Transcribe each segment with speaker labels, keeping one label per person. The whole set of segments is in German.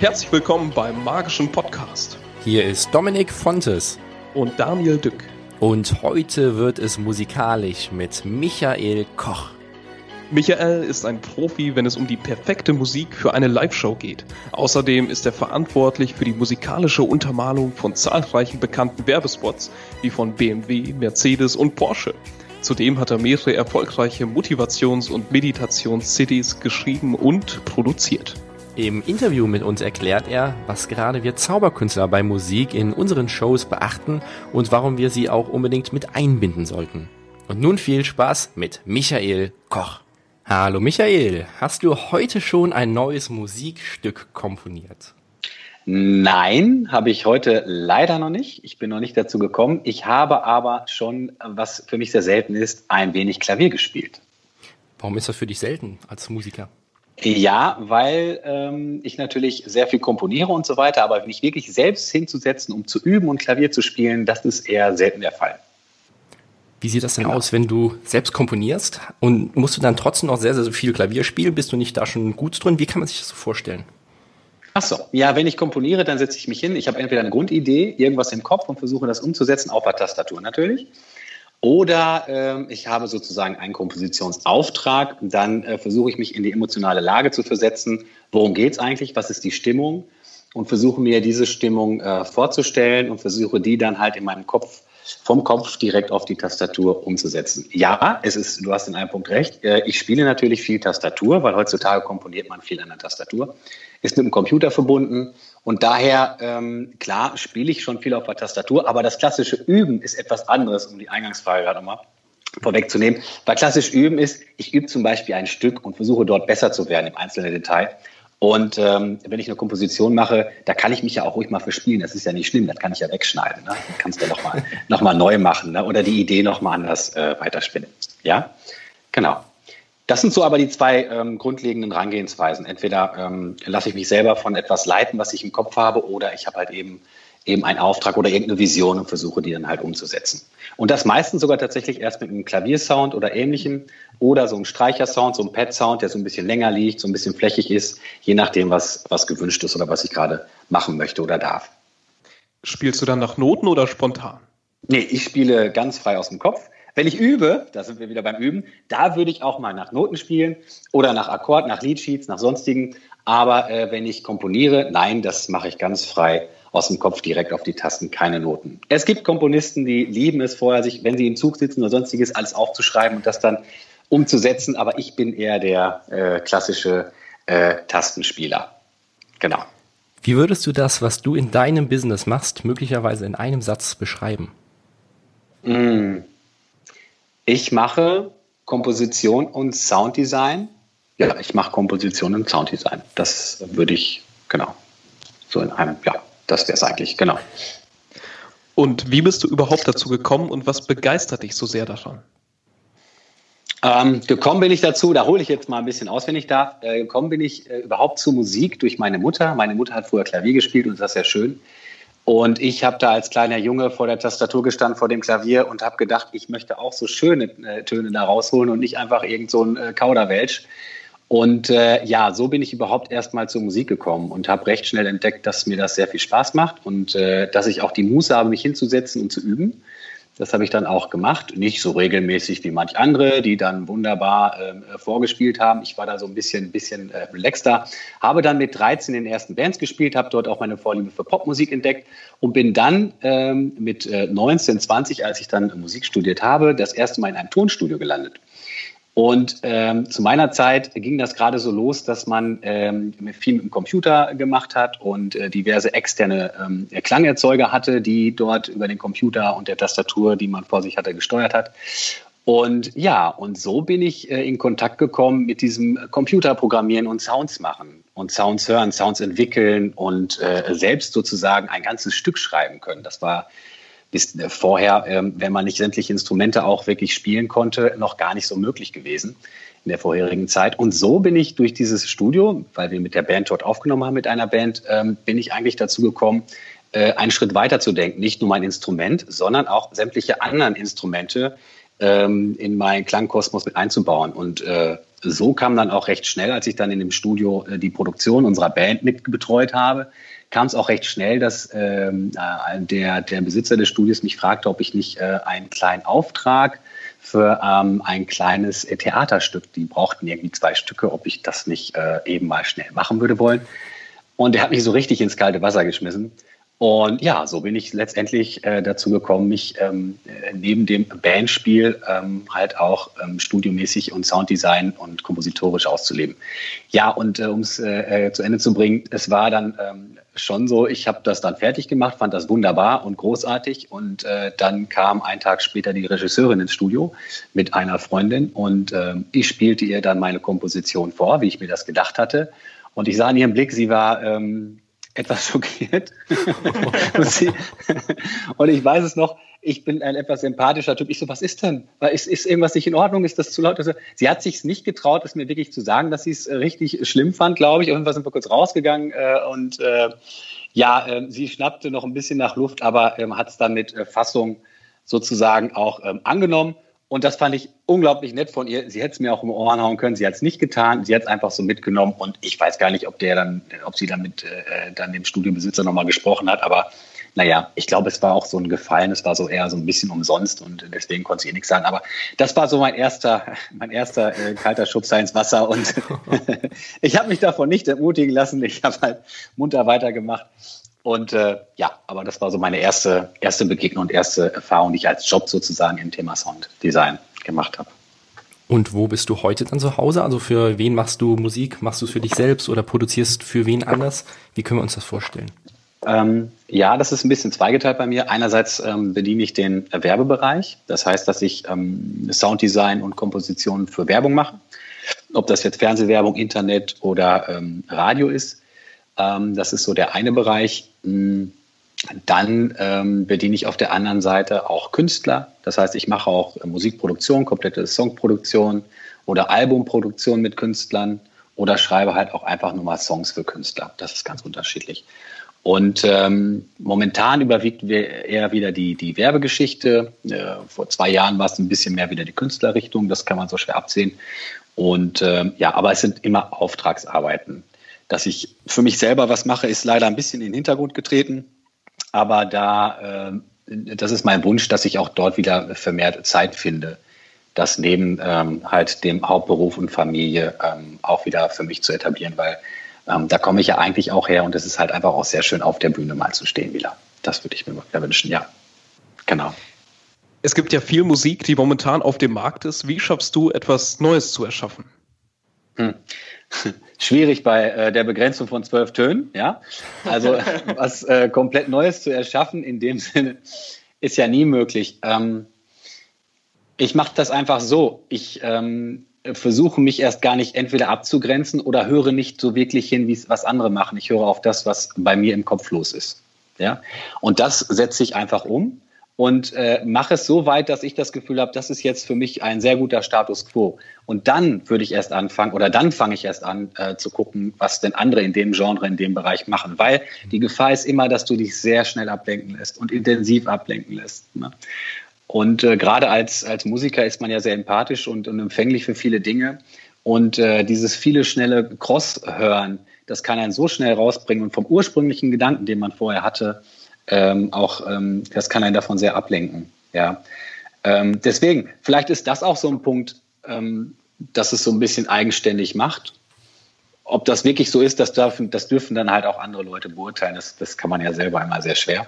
Speaker 1: Herzlich willkommen beim Magischen Podcast.
Speaker 2: Hier ist Dominik Fontes.
Speaker 1: Und Daniel Dück.
Speaker 2: Und heute wird es musikalisch mit Michael Koch.
Speaker 1: Michael ist ein Profi, wenn es um die perfekte Musik für eine Live-Show geht. Außerdem ist er verantwortlich für die musikalische Untermalung von zahlreichen bekannten Werbespots, wie von BMW, Mercedes und Porsche. Zudem hat er mehrere erfolgreiche Motivations- und Meditations-CDs geschrieben und produziert.
Speaker 2: Im Interview mit uns erklärt er, was gerade wir Zauberkünstler bei Musik in unseren Shows beachten und warum wir sie auch unbedingt mit einbinden sollten. Und nun viel Spaß mit Michael Koch. Hallo Michael, hast du heute schon ein neues Musikstück komponiert?
Speaker 3: Nein, habe ich heute leider noch nicht. Ich bin noch nicht dazu gekommen. Ich habe aber schon, was für mich sehr selten ist, ein wenig Klavier gespielt.
Speaker 2: Warum ist das für dich selten als Musiker?
Speaker 3: Ja, weil ähm, ich natürlich sehr viel komponiere und so weiter, aber mich wirklich selbst hinzusetzen, um zu üben und Klavier zu spielen, das ist eher selten der Fall.
Speaker 2: Wie sieht das denn genau. aus, wenn du selbst komponierst und musst du dann trotzdem noch sehr, sehr viel Klavier spielen? Bist du nicht da schon gut drin? Wie kann man sich das so vorstellen?
Speaker 3: Ach so, ja, wenn ich komponiere, dann setze ich mich hin. Ich habe entweder eine Grundidee, irgendwas im Kopf und versuche das umzusetzen, auf der Tastatur natürlich. Oder äh, ich habe sozusagen einen Kompositionsauftrag, dann äh, versuche ich mich in die emotionale Lage zu versetzen. Worum geht es eigentlich? Was ist die Stimmung? Und versuche mir diese Stimmung äh, vorzustellen und versuche die dann halt in meinem Kopf vom Kopf direkt auf die Tastatur umzusetzen. Ja, es ist, du hast in einem Punkt recht. Äh, ich spiele natürlich viel Tastatur, weil heutzutage komponiert man viel an der Tastatur. Ist mit dem Computer verbunden und daher, ähm, klar, spiele ich schon viel auf der Tastatur, aber das klassische Üben ist etwas anderes, um die Eingangsfrage gerade nochmal vorwegzunehmen. Weil klassisch Üben ist, ich übe zum Beispiel ein Stück und versuche dort besser zu werden im einzelnen Detail. Und ähm, wenn ich eine Komposition mache, da kann ich mich ja auch ruhig mal verspielen. Das ist ja nicht schlimm, das kann ich ja wegschneiden. Ne? Dann kannst du nochmal noch mal neu machen ne? oder die Idee nochmal anders äh, weiterspinnen. Ja, genau. Das sind so aber die zwei ähm, grundlegenden Herangehensweisen. Entweder ähm, lasse ich mich selber von etwas leiten, was ich im Kopf habe, oder ich habe halt eben eben einen Auftrag oder irgendeine Vision und versuche die dann halt umzusetzen. Und das meistens sogar tatsächlich erst mit einem Klaviersound oder ähnlichem oder so einem Streichersound, so einem Pad-Sound, der so ein bisschen länger liegt, so ein bisschen flächig ist, je nachdem, was, was gewünscht ist oder was ich gerade machen möchte oder darf.
Speaker 1: Spielst du dann nach Noten oder spontan?
Speaker 3: Nee, ich spiele ganz frei aus dem Kopf. Wenn ich übe, da sind wir wieder beim Üben, da würde ich auch mal nach Noten spielen oder nach Akkord, nach Liedsheets, nach sonstigen. Aber äh, wenn ich komponiere, nein, das mache ich ganz frei aus dem Kopf direkt auf die Tasten, keine Noten. Es gibt Komponisten, die lieben es vorher, sich, wenn sie im Zug sitzen oder sonstiges, alles aufzuschreiben und das dann umzusetzen. Aber ich bin eher der äh, klassische äh, Tastenspieler. Genau.
Speaker 2: Wie würdest du das, was du in deinem Business machst, möglicherweise in einem Satz beschreiben?
Speaker 3: Mm. Ich mache Komposition und Sounddesign. Ja, ich mache Komposition und Sounddesign. Das würde ich, genau, so in einem, ja, das wäre es eigentlich, genau.
Speaker 1: Und wie bist du überhaupt dazu gekommen und was begeistert dich so sehr daran?
Speaker 3: Ähm, gekommen bin ich dazu, da hole ich jetzt mal ein bisschen aus, wenn ich darf. Äh, gekommen bin ich äh, überhaupt zu Musik durch meine Mutter. Meine Mutter hat früher Klavier gespielt und das ist sehr schön. Und ich habe da als kleiner Junge vor der Tastatur gestanden, vor dem Klavier und habe gedacht, ich möchte auch so schöne äh, Töne da rausholen und nicht einfach irgend so ein äh, Kauderwelsch. Und äh, ja, so bin ich überhaupt erstmal zur Musik gekommen und habe recht schnell entdeckt, dass mir das sehr viel Spaß macht und äh, dass ich auch die Muße habe, mich hinzusetzen und zu üben. Das habe ich dann auch gemacht. Nicht so regelmäßig wie manch andere, die dann wunderbar äh, vorgespielt haben. Ich war da so ein bisschen, bisschen äh, relaxter. Habe dann mit 13 in den ersten Bands gespielt, habe dort auch meine Vorliebe für Popmusik entdeckt und bin dann ähm, mit äh, 19, 20, als ich dann Musik studiert habe, das erste Mal in einem Tonstudio gelandet. Und ähm, zu meiner Zeit ging das gerade so los, dass man ähm, viel mit dem Computer gemacht hat und äh, diverse externe ähm, Klangerzeuger hatte, die dort über den Computer und der Tastatur, die man vor sich hatte, gesteuert hat. Und ja, und so bin ich äh, in Kontakt gekommen mit diesem Computerprogrammieren und Sounds machen und Sounds hören, Sounds entwickeln und äh, selbst sozusagen ein ganzes Stück schreiben können. Das war ist äh, vorher, ähm, wenn man nicht sämtliche Instrumente auch wirklich spielen konnte, noch gar nicht so möglich gewesen in der vorherigen Zeit. Und so bin ich durch dieses Studio, weil wir mit der Band dort aufgenommen haben, mit einer Band, ähm, bin ich eigentlich dazu gekommen, äh, einen Schritt weiter zu denken. Nicht nur mein Instrument, sondern auch sämtliche anderen Instrumente ähm, in meinen Klangkosmos mit einzubauen. Und äh, so kam dann auch recht schnell, als ich dann in dem Studio äh, die Produktion unserer Band mitbetreut habe, kam es auch recht schnell, dass ähm, äh, der, der Besitzer des Studios mich fragte, ob ich nicht äh, einen kleinen Auftrag für ähm, ein kleines äh, Theaterstück, die brauchten irgendwie zwei Stücke, ob ich das nicht äh, eben mal schnell machen würde wollen. Und er hat mich so richtig ins kalte Wasser geschmissen. Und ja, so bin ich letztendlich äh, dazu gekommen, mich ähm, äh, neben dem Bandspiel ähm, halt auch ähm, studiomäßig und Sounddesign und kompositorisch auszuleben. Ja, und äh, um es äh, äh, zu Ende zu bringen, es war dann ähm, schon so, ich habe das dann fertig gemacht, fand das wunderbar und großartig. Und äh, dann kam ein Tag später die Regisseurin ins Studio mit einer Freundin und äh, ich spielte ihr dann meine Komposition vor, wie ich mir das gedacht hatte. Und ich sah in ihrem Blick, sie war ähm, etwas schockiert. und, sie, und, ich weiß es noch, ich bin ein etwas sympathischer Typ. Ich so, was ist denn? Ist, ist irgendwas nicht in Ordnung? Ist das zu laut? Also, sie hat sich nicht getraut, es mir wirklich zu sagen, dass sie es äh, richtig schlimm fand, glaube ich. Irgendwas sind wir kurz rausgegangen äh, und äh, ja, äh, sie schnappte noch ein bisschen nach Luft, aber ähm, hat es dann mit äh, Fassung sozusagen auch ähm, angenommen. Und das fand ich unglaublich nett von ihr. Sie hätte es mir auch im Ohren hauen können. Sie hat es nicht getan. Sie hat es einfach so mitgenommen. Und ich weiß gar nicht, ob der dann, ob sie dann mit äh, dann dem Studiobesitzer nochmal gesprochen hat. Aber naja, ich glaube, es war auch so ein Gefallen. Es war so eher so ein bisschen umsonst und deswegen konnte sie eh nichts sagen. Aber das war so mein erster, mein erster äh, kalter Schubser ins Wasser. Und ich habe mich davon nicht entmutigen lassen. Ich habe halt munter weitergemacht. Und äh, ja, aber das war so meine erste, erste Begegnung und erste Erfahrung, die ich als Job sozusagen im Thema Sounddesign gemacht habe.
Speaker 2: Und wo bist du heute dann zu Hause? Also für wen machst du Musik? Machst du es für dich selbst oder produzierst für wen anders? Wie können wir uns das vorstellen?
Speaker 3: Ähm, ja, das ist ein bisschen zweigeteilt bei mir. Einerseits ähm, bediene ich den Werbebereich. Das heißt, dass ich ähm, Sounddesign und Komposition für Werbung mache. Ob das jetzt Fernsehwerbung, Internet oder ähm, Radio ist. Ähm, das ist so der eine Bereich. Hm, dann ähm, bediene ich auf der anderen Seite auch Künstler. Das heißt, ich mache auch Musikproduktion, komplette Songproduktion oder Albumproduktion mit Künstlern oder schreibe halt auch einfach nur mal Songs für Künstler. Das ist ganz unterschiedlich. Und ähm, momentan überwiegt eher wieder die, die Werbegeschichte. Äh, vor zwei Jahren war es ein bisschen mehr wieder die Künstlerrichtung. Das kann man so schwer absehen. Und ähm, ja, aber es sind immer Auftragsarbeiten. Dass ich für mich selber was mache, ist leider ein bisschen in den Hintergrund getreten. Aber da, äh, das ist mein Wunsch, dass ich auch dort wieder vermehrt Zeit finde, das neben ähm, halt dem Hauptberuf und Familie ähm, auch wieder für mich zu etablieren, weil ähm, da komme ich ja eigentlich auch her und es ist halt einfach auch sehr schön, auf der Bühne mal zu stehen wieder. Das würde ich mir wieder wünschen, ja. Genau.
Speaker 1: Es gibt ja viel Musik, die momentan auf dem Markt ist. Wie schaffst du, etwas Neues zu erschaffen?
Speaker 3: Hm. Schwierig bei äh, der Begrenzung von zwölf Tönen. Ja, also was äh, komplett Neues zu erschaffen in dem Sinne ist ja nie möglich. Ähm, ich mache das einfach so. Ich ähm, versuche mich erst gar nicht entweder abzugrenzen oder höre nicht so wirklich hin, wie was andere machen. Ich höre auf das, was bei mir im Kopf los ist. Ja, und das setze ich einfach um und äh, mache es so weit, dass ich das Gefühl habe, das ist jetzt für mich ein sehr guter Status quo. Und dann würde ich erst anfangen oder dann fange ich erst an äh, zu gucken, was denn andere in dem Genre, in dem Bereich machen. Weil die Gefahr ist immer, dass du dich sehr schnell ablenken lässt und intensiv ablenken lässt. Ne? Und äh, gerade als, als Musiker ist man ja sehr empathisch und, und empfänglich für viele Dinge. Und äh, dieses viele schnelle Cross-Hören, das kann einen so schnell rausbringen und vom ursprünglichen Gedanken, den man vorher hatte, ähm, auch, ähm, das kann einen davon sehr ablenken. Ja. Ähm, deswegen, vielleicht ist das auch so ein Punkt, ähm, dass es so ein bisschen eigenständig macht. Ob das wirklich so ist, das dürfen, das dürfen dann halt auch andere Leute beurteilen. Das, das kann man ja selber einmal sehr schwer.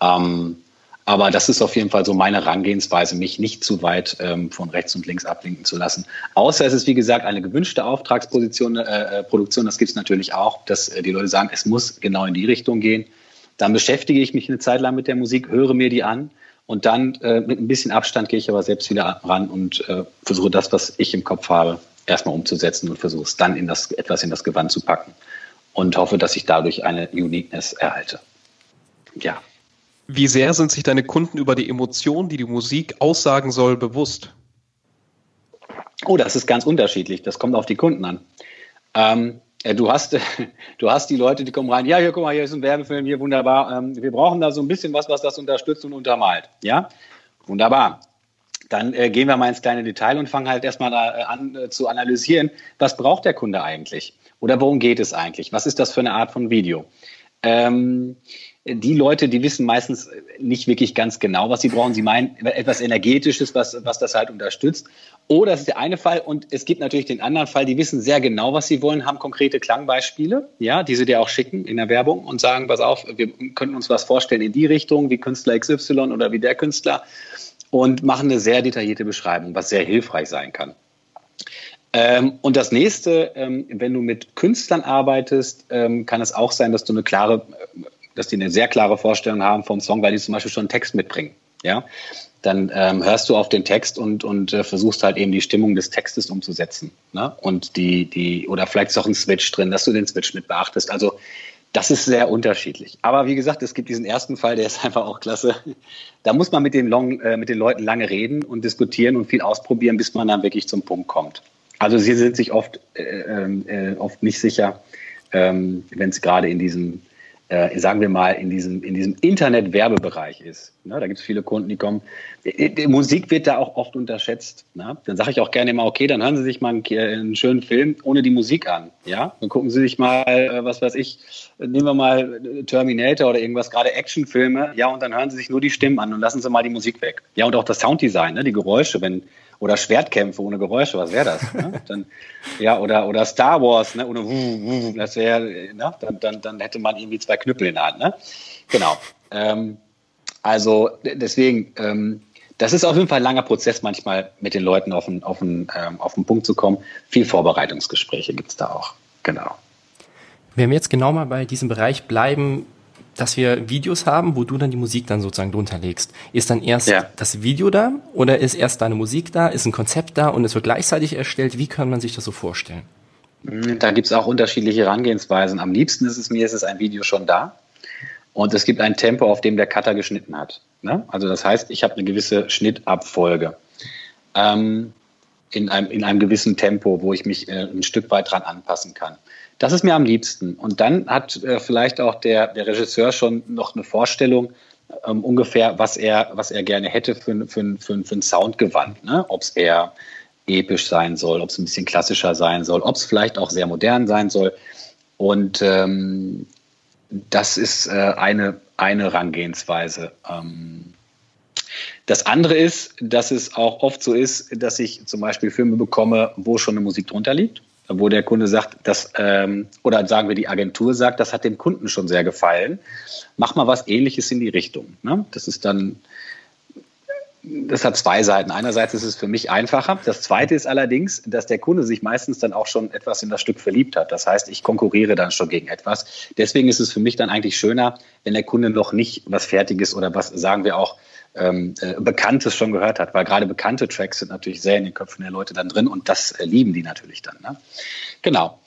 Speaker 3: Ähm, aber das ist auf jeden Fall so meine Herangehensweise, mich nicht zu weit ähm, von rechts und links ablenken zu lassen. Außer es ist, wie gesagt, eine gewünschte Auftragsposition, äh, äh Produktion, das gibt es natürlich auch, dass äh, die Leute sagen, es muss genau in die Richtung gehen. Dann beschäftige ich mich eine Zeit lang mit der Musik, höre mir die an und dann äh, mit ein bisschen Abstand gehe ich aber selbst wieder ran und äh, versuche das, was ich im Kopf habe, erstmal umzusetzen und versuche es dann in das, etwas in das Gewand zu packen und hoffe, dass ich dadurch eine Uniqueness erhalte. Ja.
Speaker 1: Wie sehr sind sich deine Kunden über die Emotionen, die die Musik aussagen soll, bewusst?
Speaker 3: Oh, das ist ganz unterschiedlich. Das kommt auf die Kunden an. Ähm, äh, du hast, du hast die Leute, die kommen rein, ja, hier, guck mal, hier ist ein Werbefilm, hier wunderbar. Ähm, wir brauchen da so ein bisschen was, was das unterstützt und untermalt. Ja, wunderbar. dann äh, gehen wir mal ins kleine Detail und fangen halt erstmal äh, an äh, zu analysieren, was braucht der Kunde eigentlich? Oder worum geht es eigentlich? Was ist das für eine Art von Video? Ähm, die Leute, die wissen meistens nicht wirklich ganz genau, was sie brauchen. Sie meinen etwas Energetisches, was, was das halt unterstützt. Oder das ist der eine Fall. Und es gibt natürlich den anderen Fall, die wissen sehr genau, was sie wollen, haben konkrete Klangbeispiele, ja, die sie dir auch schicken in der Werbung und sagen, pass auf, wir könnten uns was vorstellen in die Richtung, wie Künstler XY oder wie der Künstler und machen eine sehr detaillierte Beschreibung, was sehr hilfreich sein kann. Ähm, und das nächste, ähm, wenn du mit Künstlern arbeitest, ähm, kann es auch sein, dass du eine klare dass die eine sehr klare Vorstellung haben vom Song, weil die zum Beispiel schon einen Text mitbringen. Ja, dann ähm, hörst du auf den Text und, und äh, versuchst halt eben die Stimmung des Textes umzusetzen. Ne? Und die, die, oder vielleicht ist auch ein Switch drin, dass du den Switch mit beachtest. Also das ist sehr unterschiedlich. Aber wie gesagt, es gibt diesen ersten Fall, der ist einfach auch klasse. Da muss man mit den, Long, äh, mit den Leuten lange reden und diskutieren und viel ausprobieren, bis man dann wirklich zum Punkt kommt. Also sie sind sich oft, äh, äh, oft nicht sicher, ähm, wenn es gerade in diesem äh, sagen wir mal, in diesem, in diesem Internet-Werbebereich ist. Ne? Da gibt es viele Kunden, die kommen. Die, die Musik wird da auch oft unterschätzt. Ne? Dann sage ich auch gerne immer, okay, dann hören Sie sich mal einen, einen, schönen Film ohne die Musik an. Ja, dann gucken Sie sich mal, äh, was weiß ich, nehmen wir mal Terminator oder irgendwas, gerade Actionfilme. Ja, und dann hören Sie sich nur die Stimmen an und lassen Sie mal die Musik weg. Ja, und auch das Sounddesign, ne? die Geräusche, wenn oder Schwertkämpfe ohne Geräusche, was wäre das? Ne? Dann, ja, oder, oder Star Wars, ne? ohne wuh, wuh, das wäre, ne? dann, dann, dann hätte man irgendwie zwei Knüppel in der Hand. Ne? Genau. Ähm, also deswegen, ähm, das ist auf jeden Fall ein langer Prozess, manchmal mit den Leuten auf den, auf den, ähm, auf den Punkt zu kommen. Viel Vorbereitungsgespräche gibt es da auch. Genau.
Speaker 2: Wenn wir jetzt genau mal bei diesem Bereich bleiben, dass wir Videos haben, wo du dann die Musik dann sozusagen drunter legst. Ist dann erst ja. das Video da oder ist erst deine Musik da, ist ein Konzept da und es wird gleichzeitig erstellt? Wie kann man sich das so vorstellen?
Speaker 3: Da gibt es auch unterschiedliche Herangehensweisen. Am liebsten ist es mir, ist es ein Video schon da und es gibt ein Tempo, auf dem der Cutter geschnitten hat. Ne? Also das heißt, ich habe eine gewisse Schnittabfolge ähm, in, einem, in einem gewissen Tempo, wo ich mich äh, ein Stück weit dran anpassen kann. Das ist mir am liebsten. Und dann hat äh, vielleicht auch der, der Regisseur schon noch eine Vorstellung, ähm, ungefähr, was er, was er gerne hätte für, für, für, für ein Soundgewand. Ne? Ob es eher episch sein soll, ob es ein bisschen klassischer sein soll, ob es vielleicht auch sehr modern sein soll. Und ähm, das ist äh, eine, eine Rangehensweise. Ähm, das andere ist, dass es auch oft so ist, dass ich zum Beispiel Filme bekomme, wo schon eine Musik drunter liegt wo der Kunde sagt, das, ähm, oder sagen wir die Agentur sagt, das hat dem Kunden schon sehr gefallen. Mach mal was ähnliches in die Richtung. Ne? Das ist dann, das hat zwei Seiten. Einerseits ist es für mich einfacher. Das zweite ist allerdings, dass der Kunde sich meistens dann auch schon etwas in das Stück verliebt hat. Das heißt, ich konkurriere dann schon gegen etwas. Deswegen ist es für mich dann eigentlich schöner, wenn der Kunde noch nicht was Fertiges oder was, sagen wir auch, ähm, äh, Bekanntes schon gehört hat, weil gerade bekannte Tracks sind natürlich sehr in den Köpfen der Leute dann drin und das äh, lieben die natürlich dann. Ne? Genau.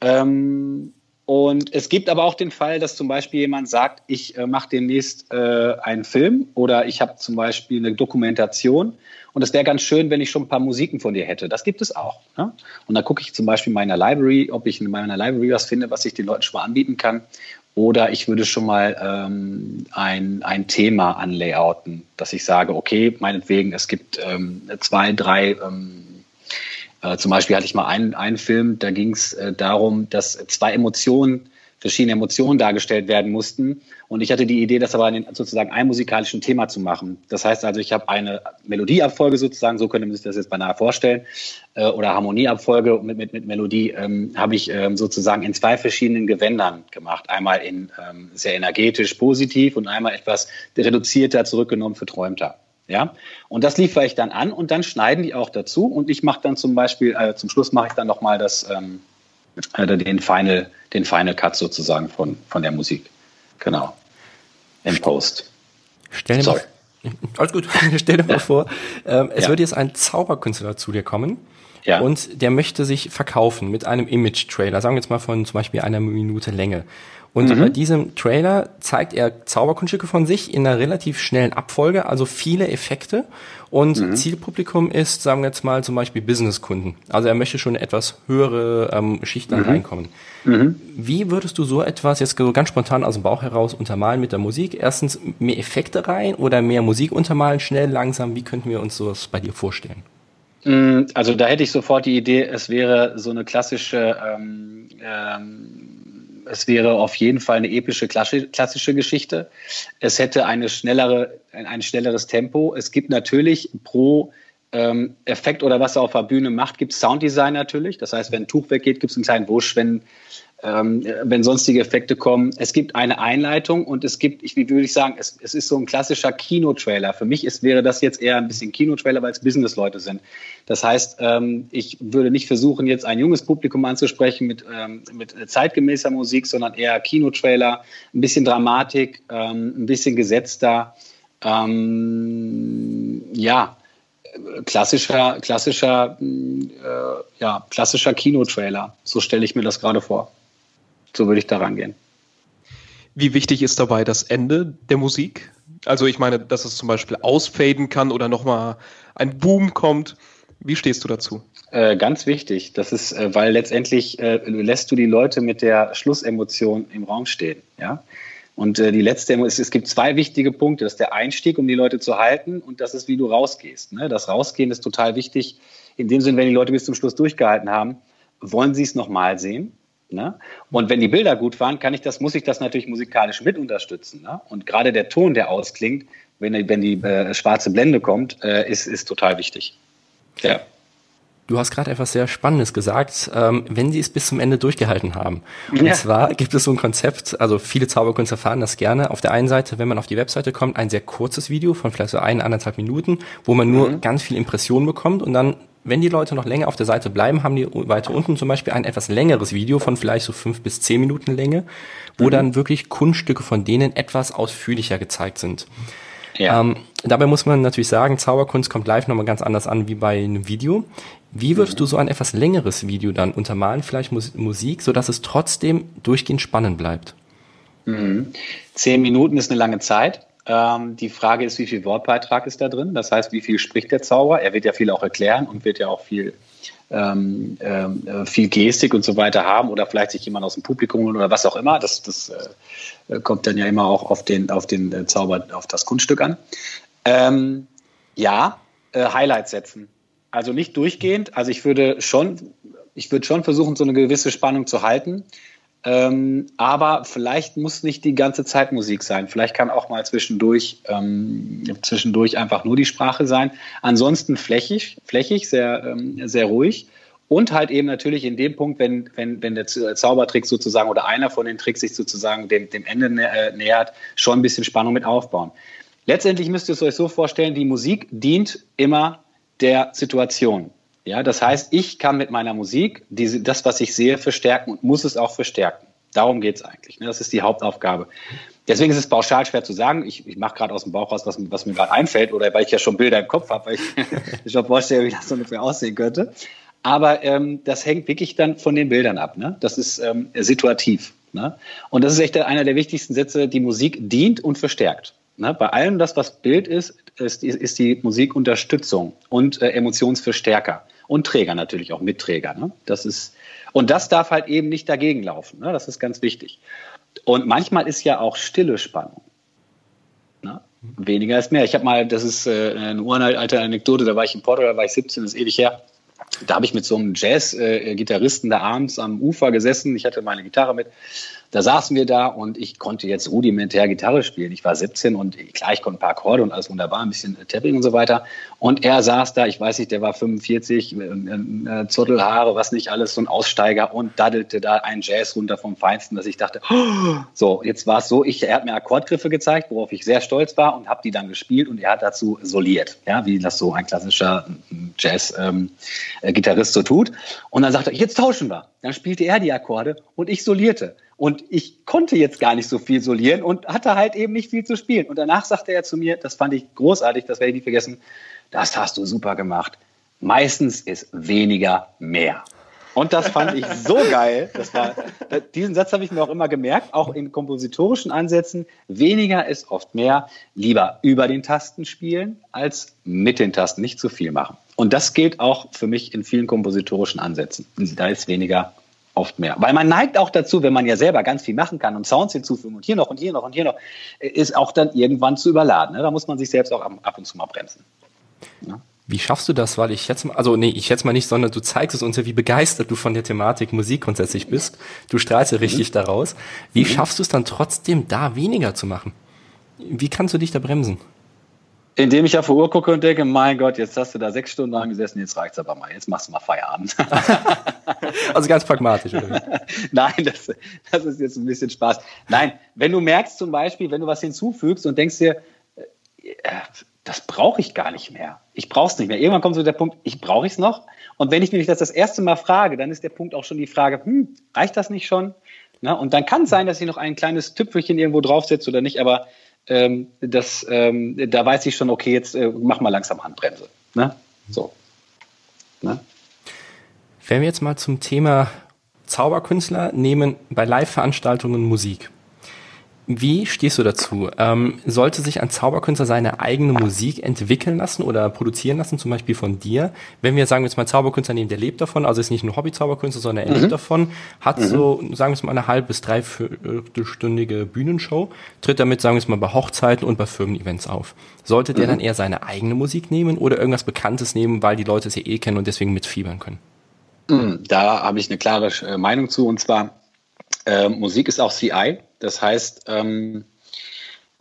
Speaker 3: Ähm, und es gibt aber auch den Fall, dass zum Beispiel jemand sagt, ich äh, mache demnächst äh, einen Film oder ich habe zum Beispiel eine Dokumentation und es wäre ganz schön, wenn ich schon ein paar Musiken von dir hätte. Das gibt es auch. Ne? Und da gucke ich zum Beispiel in meiner Library, ob ich in meiner Library was finde, was ich den Leuten schon mal anbieten kann. Oder ich würde schon mal ähm, ein, ein Thema anlayouten, dass ich sage, okay, meinetwegen, es gibt ähm, zwei, drei, ähm, äh, zum Beispiel hatte ich mal einen, einen Film, da ging es äh, darum, dass zwei Emotionen verschiedene Emotionen dargestellt werden mussten. Und ich hatte die Idee, das aber in sozusagen einem musikalischen Thema zu machen. Das heißt also, ich habe eine Melodieabfolge sozusagen, so könnte man sich das jetzt beinahe vorstellen, äh, oder Harmonieabfolge mit, mit, mit Melodie ähm, habe ich ähm, sozusagen in zwei verschiedenen Gewändern gemacht. Einmal in ähm, sehr energetisch positiv und einmal etwas reduzierter, zurückgenommen, verträumter. Ja, und das liefere ich dann an und dann schneiden die auch dazu und ich mache dann zum Beispiel, äh, zum Schluss mache ich dann nochmal das, ähm, äh, den Final, den Final Cut sozusagen von, von der Musik. Genau. Im Post.
Speaker 2: Stell dir Sorry. Mal, alles gut. Stell dir mal vor, ähm, es ja. wird jetzt ein Zauberkünstler zu dir kommen. Ja. Und der möchte sich verkaufen mit einem Image-Trailer, sagen wir jetzt mal von zum Beispiel einer Minute Länge. Und mhm. bei diesem Trailer zeigt er Zauberkunststücke von sich in einer relativ schnellen Abfolge, also viele Effekte. Und mhm. Zielpublikum ist, sagen wir jetzt mal, zum Beispiel Businesskunden. Also er möchte schon etwas höhere ähm, Schichten mhm. reinkommen. Mhm. Wie würdest du so etwas jetzt so ganz spontan aus dem Bauch heraus untermalen mit der Musik? Erstens mehr Effekte rein oder mehr Musik untermalen, schnell, langsam? Wie könnten wir uns sowas bei dir vorstellen?
Speaker 3: Mm, also da hätte ich sofort die Idee, es wäre so eine klassische ähm, ähm, es wäre auf jeden Fall eine epische klassische Geschichte. Es hätte eine schnellere, ein schnelleres Tempo. Es gibt natürlich pro ähm, Effekt oder was er auf der Bühne macht, gibt es Sounddesign natürlich. Das heißt, wenn ein Tuch weggeht, gibt es einen kleinen Wusch. Wenn ähm, wenn sonstige Effekte kommen. Es gibt eine Einleitung und es gibt, ich, wie würde ich sagen, es, es ist so ein klassischer Kinotrailer. Für mich ist, wäre das jetzt eher ein bisschen Kinotrailer, weil es Businessleute sind. Das heißt, ähm, ich würde nicht versuchen, jetzt ein junges Publikum anzusprechen mit, ähm, mit zeitgemäßer Musik, sondern eher Kinotrailer, ein bisschen Dramatik, ähm, ein bisschen gesetzter. Ähm, ja, klassischer, klassischer, äh, ja, klassischer Kinotrailer. So stelle ich mir das gerade vor. So würde ich da rangehen.
Speaker 1: Wie wichtig ist dabei das Ende der Musik? Also ich meine, dass es zum Beispiel ausfaden kann oder nochmal ein Boom kommt. Wie stehst du dazu?
Speaker 3: Äh, ganz wichtig. Das ist, äh, weil letztendlich äh, lässt du die Leute mit der Schlussemotion im Raum stehen. Ja? Und äh, die letzte, es, es gibt zwei wichtige Punkte. Das ist der Einstieg, um die Leute zu halten, und das ist, wie du rausgehst. Ne? Das Rausgehen ist total wichtig. In dem Sinn, wenn die Leute bis zum Schluss durchgehalten haben, wollen sie es nochmal sehen? Ne? Und wenn die Bilder gut waren, kann ich das, muss ich das natürlich musikalisch mit unterstützen. Ne? Und gerade der Ton, der ausklingt, wenn, wenn die äh, schwarze Blende kommt, äh, ist, ist total wichtig. Ja.
Speaker 2: Du hast gerade etwas sehr Spannendes gesagt, ähm, wenn sie es bis zum Ende durchgehalten haben. Und ja. zwar gibt es so ein Konzept, also viele Zauberkünstler fahren das gerne. Auf der einen Seite, wenn man auf die Webseite kommt, ein sehr kurzes Video von vielleicht so ein, anderthalb Minuten, wo man nur mhm. ganz viel Impressionen bekommt und dann wenn die Leute noch länger auf der Seite bleiben, haben die weiter unten zum Beispiel ein etwas längeres Video von vielleicht so fünf bis zehn Minuten Länge, wo mhm. dann wirklich Kunststücke von denen etwas ausführlicher gezeigt sind. Ja. Ähm, dabei muss man natürlich sagen, Zauberkunst kommt live nochmal ganz anders an wie bei einem Video. Wie würdest mhm. du so ein etwas längeres Video dann untermalen, vielleicht Musik, so dass es trotzdem durchgehend spannend bleibt?
Speaker 3: Mhm. Zehn Minuten ist eine lange Zeit. Ähm, die Frage ist, wie viel Wortbeitrag ist da drin? Das heißt, wie viel spricht der Zauber? Er wird ja viel auch erklären und wird ja auch viel, ähm, äh, viel Gestik und so weiter haben oder vielleicht sich jemand aus dem Publikum oder was auch immer. Das, das äh, kommt dann ja immer auch auf den, auf den äh, Zauber, auf das Kunststück an. Ähm, ja, äh, Highlights setzen. Also nicht durchgehend. Also ich würde schon, ich würde schon versuchen, so eine gewisse Spannung zu halten. Ähm, aber vielleicht muss nicht die ganze Zeit Musik sein. Vielleicht kann auch mal zwischendurch, ähm, zwischendurch einfach nur die Sprache sein. Ansonsten flächig, flächig, sehr, ähm, sehr ruhig. Und halt eben natürlich in dem Punkt, wenn, wenn, wenn der Zaubertrick sozusagen oder einer von den Tricks sich sozusagen dem, dem Ende äh, nähert, schon ein bisschen Spannung mit aufbauen. Letztendlich müsst ihr es euch so vorstellen, die Musik dient immer der Situation. Ja, das heißt, ich kann mit meiner Musik diese, das, was ich sehe, verstärken und muss es auch verstärken. Darum geht es eigentlich. Ne? Das ist die Hauptaufgabe. Deswegen ist es pauschal schwer zu sagen. Ich, ich mache gerade aus dem Bauch raus, was, was mir gerade einfällt, oder weil ich ja schon Bilder im Kopf habe, weil ich schon vorstelle, wie das so ungefähr aussehen könnte. Aber ähm, das hängt wirklich dann von den Bildern ab. Ne? Das ist ähm, situativ. Ne? Und das ist echt einer der wichtigsten Sätze. Die Musik dient und verstärkt. Ne? Bei allem das, was Bild ist, ist, ist die Musik Unterstützung und äh, Emotionsverstärker und Träger natürlich auch Mitträger. Ne? Das ist, und das darf halt eben nicht dagegen laufen. Ne? Das ist ganz wichtig. Und manchmal ist ja auch stille Spannung. Ne? Weniger ist mehr. Ich habe mal, das ist äh, eine uralte Anekdote, da war ich in Portugal, da war ich 17, das ist ewig her. Da habe ich mit so einem Jazz-Gitarristen äh, da abends am Ufer gesessen. Ich hatte meine Gitarre mit da saßen wir da und ich konnte jetzt rudimentär Gitarre spielen. Ich war 17 und klar, ich konnte ein paar Akkorde und alles wunderbar, ein bisschen Tapping und so weiter. Und er saß da, ich weiß nicht, der war 45, äh, äh, Zottelhaare, was nicht alles, so ein Aussteiger und daddelte da einen Jazz runter vom Feinsten, dass ich dachte, oh, so, jetzt war es so, ich, er hat mir Akkordgriffe gezeigt, worauf ich sehr stolz war und habe die dann gespielt und er hat dazu soliert, ja, wie das so ein klassischer Jazz-Gitarrist ähm, äh, so tut. Und dann sagte er, jetzt tauschen wir. Dann spielte er die Akkorde und ich solierte. Und ich konnte jetzt gar nicht so viel solieren und hatte halt eben nicht viel zu spielen. Und danach sagte er zu mir, das fand ich großartig, das werde ich nie vergessen, das hast du super gemacht. Meistens ist weniger mehr. Und das fand ich so geil. Das war, diesen Satz habe ich mir auch immer gemerkt, auch in kompositorischen Ansätzen. Weniger ist oft mehr. Lieber über den Tasten spielen als mit den Tasten. Nicht zu viel machen. Und das gilt auch für mich in vielen kompositorischen Ansätzen. Da ist weniger oft mehr. Weil man neigt auch dazu, wenn man ja selber ganz viel machen kann und Sounds hinzufügen und hier noch und hier noch und hier noch, ist auch dann irgendwann zu überladen. Ne? Da muss man sich selbst auch ab und zu mal bremsen.
Speaker 2: Ja? Wie schaffst du das? Weil ich schätze mal, also nee, ich schätze mal nicht, sondern du zeigst es uns ja, wie begeistert du von der Thematik Musik grundsätzlich bist. Du strahlst ja richtig mhm. daraus. Wie mhm. schaffst du es dann trotzdem, da weniger zu machen? Wie kannst du dich da bremsen?
Speaker 3: Indem ich auf die Uhr gucke und denke, mein Gott, jetzt hast du da sechs Stunden angesessen, jetzt reicht's aber mal, jetzt machst du mal Feierabend.
Speaker 2: also ganz pragmatisch, oder?
Speaker 3: Nein, das, das ist jetzt ein bisschen Spaß. Nein, wenn du merkst zum Beispiel, wenn du was hinzufügst und denkst dir, äh, das brauche ich gar nicht mehr. Ich brauche es nicht mehr. Irgendwann kommt so der Punkt, ich brauche es noch. Und wenn ich mich das das erste Mal frage, dann ist der Punkt auch schon die Frage, hm, reicht das nicht schon? Na, und dann kann es sein, dass ich noch ein kleines Tüpfelchen irgendwo draufsetze oder nicht, aber ähm, das, ähm, da weiß ich schon, okay, jetzt äh, mach mal langsam Handbremse. Ne? So.
Speaker 2: Ne? Wenn wir jetzt mal zum Thema Zauberkünstler nehmen bei Live-Veranstaltungen Musik. Wie stehst du dazu? Ähm, sollte sich ein Zauberkünstler seine eigene Musik entwickeln lassen oder produzieren lassen, zum Beispiel von dir? Wenn wir sagen wir jetzt mal Zauberkünstler nehmen, der lebt davon, also ist nicht ein Hobby-Zauberkünstler, sondern er mhm. lebt davon, hat mhm. so, sagen wir es mal, eine halb bis dreiviertelstündige Bühnenshow, tritt damit, sagen wir es mal, bei Hochzeiten und bei Firmen-Events auf. Sollte der mhm. dann eher seine eigene Musik nehmen oder irgendwas Bekanntes nehmen, weil die Leute es ja eh kennen und deswegen mitfiebern können?
Speaker 3: Mhm. Da habe ich eine klare äh, Meinung zu und zwar, äh, Musik ist auch CI das heißt, ähm,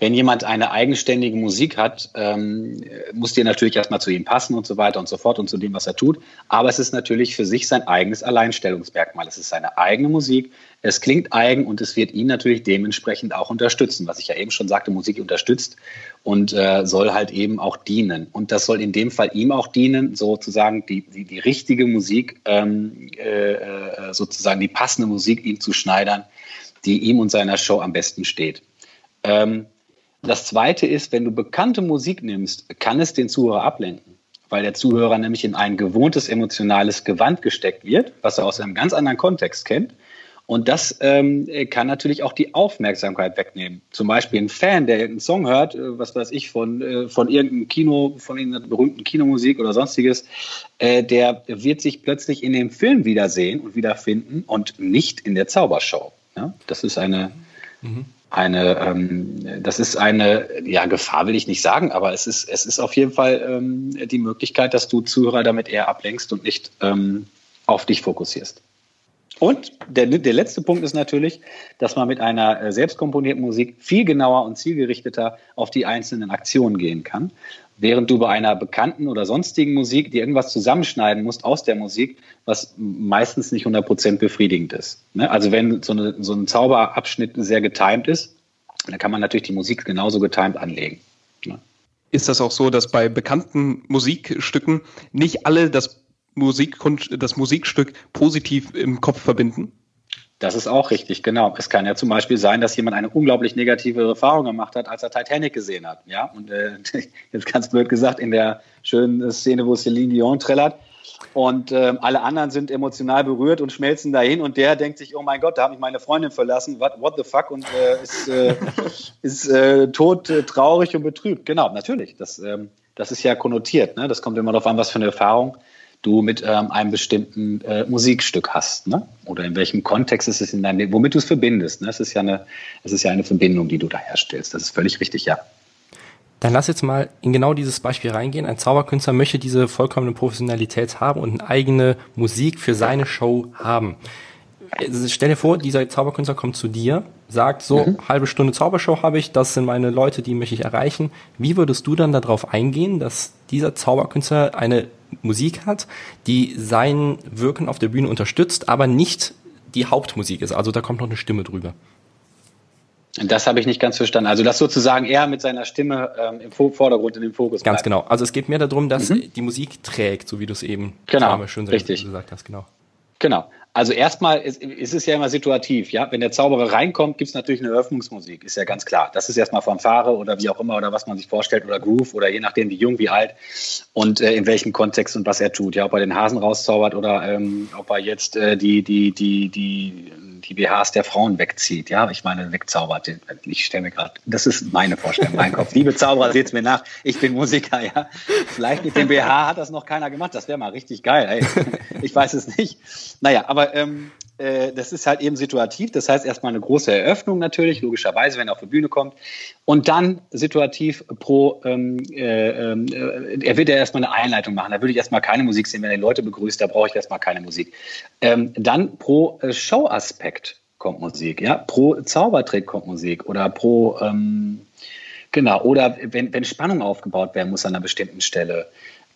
Speaker 3: wenn jemand eine eigenständige Musik hat, ähm, muss die natürlich erstmal zu ihm passen und so weiter und so fort und zu dem, was er tut. Aber es ist natürlich für sich sein eigenes Alleinstellungsmerkmal. Es ist seine eigene Musik. Es klingt eigen und es wird ihn natürlich dementsprechend auch unterstützen. Was ich ja eben schon sagte, Musik unterstützt und äh, soll halt eben auch dienen. Und das soll in dem Fall ihm auch dienen, sozusagen die, die, die richtige Musik, ähm, äh, äh sozusagen die passende Musik ihm zu schneidern die ihm und seiner Show am besten steht. Ähm, das Zweite ist, wenn du bekannte Musik nimmst, kann es den Zuhörer ablenken, weil der Zuhörer nämlich in ein gewohntes emotionales Gewand gesteckt wird, was er aus einem ganz anderen Kontext kennt. Und das ähm, kann natürlich auch die Aufmerksamkeit wegnehmen. Zum Beispiel ein Fan, der einen Song hört, äh, was weiß ich, von, äh, von irgendeinem Kino, von irgendeiner berühmten Kinomusik oder sonstiges, äh, der wird sich plötzlich in dem Film wiedersehen und wiederfinden und nicht in der Zaubershow. Ja? Das ist eine, mhm. eine ähm, das ist eine, ja, Gefahr will ich nicht sagen, aber es ist, es ist auf jeden Fall ähm, die Möglichkeit, dass du Zuhörer damit eher ablenkst und nicht ähm, auf dich fokussierst. Und der, der letzte Punkt ist natürlich, dass man mit einer äh, selbstkomponierten Musik viel genauer und zielgerichteter auf die einzelnen Aktionen gehen kann. Während du bei einer bekannten oder sonstigen Musik dir irgendwas zusammenschneiden musst aus der Musik, was meistens nicht 100% befriedigend ist. Ne? Also wenn so, eine, so ein Zauberabschnitt sehr getimed ist, dann kann man natürlich die Musik genauso getimed anlegen.
Speaker 1: Ne? Ist das auch so, dass bei bekannten Musikstücken nicht alle das Musik, das Musikstück positiv im Kopf verbinden?
Speaker 3: Das ist auch richtig, genau. Es kann ja zum Beispiel sein, dass jemand eine unglaublich negative Erfahrung gemacht hat, als er Titanic gesehen hat. Ja, und äh, jetzt ganz blöd gesagt, in der schönen Szene, wo Celine Dion trällert und äh, alle anderen sind emotional berührt und schmelzen dahin und der denkt sich, oh mein Gott, da habe ich meine Freundin verlassen, what, what the fuck und äh, ist, äh, ist äh, tot, äh, traurig und betrübt. Genau, natürlich. Das, ähm, das ist ja konnotiert. Ne? Das kommt immer darauf an, was für eine Erfahrung du mit ähm, einem bestimmten äh, Musikstück hast, ne? Oder in welchem Kontext ist es in deinem, womit du es verbindest. Ne? Es ist ja eine, es ist ja eine Verbindung, die du da herstellst. Das ist völlig richtig, ja.
Speaker 2: Dann lass jetzt mal in genau dieses Beispiel reingehen. Ein Zauberkünstler möchte diese vollkommene Professionalität haben und eine eigene Musik für seine Show haben. Also stell dir vor, dieser Zauberkünstler kommt zu dir, sagt so, mhm. halbe Stunde Zaubershow habe ich, das sind meine Leute, die möchte ich erreichen. Wie würdest du dann darauf eingehen, dass dieser Zauberkünstler eine Musik hat, die sein Wirken auf der Bühne unterstützt, aber nicht die Hauptmusik ist. Also da kommt noch eine Stimme drüber.
Speaker 3: Das habe ich nicht ganz verstanden. Also das sozusagen eher mit seiner Stimme ähm, im Vordergrund, in den Fokus.
Speaker 2: Ganz bleibt. genau. Also es geht mehr darum, dass mhm. die Musik trägt, so wie du es eben
Speaker 3: genau.
Speaker 2: schön
Speaker 3: richtig.
Speaker 2: gesagt hast. Genau.
Speaker 3: Genau. Also erstmal ist, ist, es ja immer situativ, ja. Wenn der Zauberer reinkommt, gibt es natürlich eine Eröffnungsmusik, ist ja ganz klar. Das ist erstmal Fanfare oder wie auch immer oder was man sich vorstellt oder Groove oder je nachdem wie jung, wie alt und äh, in welchem Kontext und was er tut. Ja, ob er den Hasen rauszaubert oder ähm, ob er jetzt äh, die, die, die, die die BHs der Frauen wegzieht. Ja, ich meine, wegzaubert. Ich stelle mir gerade, das ist meine Vorstellung, mein Kopf. Liebe Zauberer, seht mir nach, ich bin Musiker, ja. Vielleicht mit dem BH hat das noch keiner gemacht. Das wäre mal richtig geil. Ey. Ich weiß es nicht. Naja, aber ähm, äh, das ist halt eben situativ. Das heißt erstmal eine große Eröffnung natürlich, logischerweise, wenn er auf die Bühne kommt. Und dann situativ pro, ähm, äh, äh, er wird ja erstmal eine Einleitung machen. Da würde ich erstmal keine Musik sehen. Wenn er die Leute begrüßt, da brauche ich erstmal keine Musik. Ähm, dann pro äh, Showaspekt kommt Musik, ja. Pro Zaubertrick kommt Musik oder pro, ähm, genau, oder wenn, wenn Spannung aufgebaut werden muss an einer bestimmten Stelle,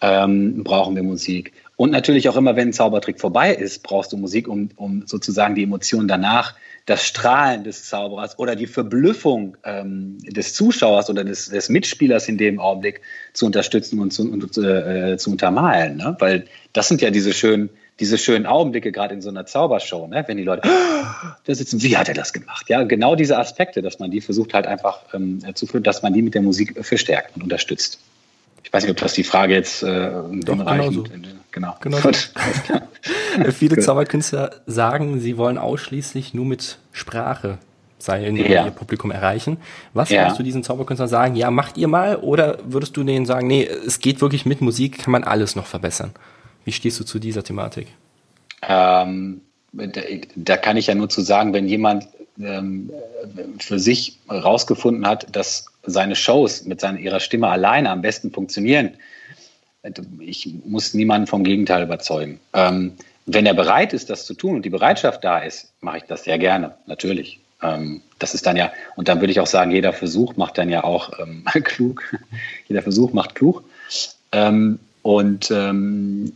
Speaker 3: ähm, brauchen wir Musik. Und natürlich auch immer, wenn ein Zaubertrick vorbei ist, brauchst du Musik, um, um sozusagen die Emotionen danach, das Strahlen des Zauberers oder die Verblüffung ähm, des Zuschauers oder des, des, Mitspielers in dem Augenblick zu unterstützen und zu, und, äh, zu untermalen. Ne? Weil das sind ja diese schönen, diese schönen Augenblicke, gerade in so einer Zaubershow, ne? wenn die Leute da sitzen, wie hat er das gemacht? Ja, genau diese Aspekte, dass man die versucht halt einfach ähm, zu führen, dass man die mit der Musik verstärkt und unterstützt. Ich weiß nicht, ob das die Frage jetzt äh,
Speaker 2: Doch, genau, so. Genau. genau so. Viele Zauberkünstler sagen, sie wollen ausschließlich nur mit Sprache sein ja. ihr Publikum erreichen. Was ja. würdest du diesen Zauberkünstlern sagen? Ja, macht ihr mal oder würdest du denen sagen, nee, es geht wirklich mit Musik, kann man alles noch verbessern? Wie stehst du zu dieser Thematik?
Speaker 3: Ähm, da, da, kann ich ja nur zu sagen, wenn jemand ähm, für sich herausgefunden hat, dass seine Shows mit seiner, ihrer Stimme alleine am besten funktionieren, ich muss niemanden vom Gegenteil überzeugen. Ähm, wenn er bereit ist, das zu tun und die Bereitschaft da ist, mache ich das sehr gerne, natürlich. Ähm, das ist dann ja, und dann würde ich auch sagen, jeder Versuch macht dann ja auch ähm, klug. jeder Versuch macht klug. Ähm, und ähm,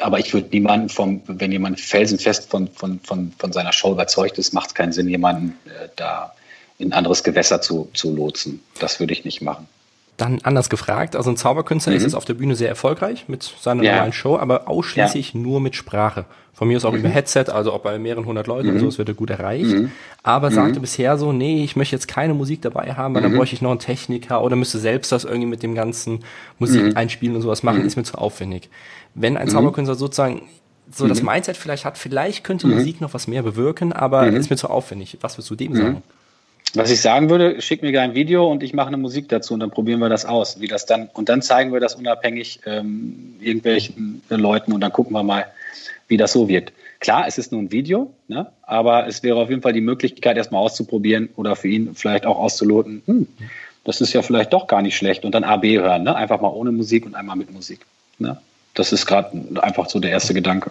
Speaker 3: aber ich würde niemanden vom, wenn jemand felsenfest von, von, von, von seiner Show überzeugt ist, macht es keinen Sinn, jemanden äh, da in ein anderes Gewässer zu, zu lotsen. Das würde ich nicht machen.
Speaker 2: Dann anders gefragt, also ein Zauberkünstler mhm. ist jetzt auf der Bühne sehr erfolgreich mit seiner ja. normalen Show, aber ausschließlich ja. nur mit Sprache. Von mir ist auch mhm. über Headset, also auch bei mehreren hundert Leuten mhm. und so, es wird er gut erreicht. Mhm. Aber mhm. sagte bisher so, nee, ich möchte jetzt keine Musik dabei haben, weil dann mhm. bräuchte ich noch einen Techniker oder müsste selbst das irgendwie mit dem ganzen Musik einspielen und sowas machen, ist mir zu aufwendig. Wenn ein Zauberkünstler sozusagen so das Mindset vielleicht hat, vielleicht könnte Musik noch was mehr bewirken, aber ist mir zu aufwendig. Was würdest du dem sagen?
Speaker 3: Was ich sagen würde, schick mir ein Video und ich mache eine Musik dazu und dann probieren wir das aus, wie das dann und dann zeigen wir das unabhängig ähm, irgendwelchen Leuten und dann gucken wir mal, wie das so wird. Klar, es ist nur ein Video, ne? aber es wäre auf jeden Fall die Möglichkeit, erstmal auszuprobieren oder für ihn vielleicht auch auszuloten, hm, das ist ja vielleicht doch gar nicht schlecht und dann AB hören, ne? einfach mal ohne Musik und einmal mit Musik. Ne? Das ist gerade einfach so der erste Gedanke,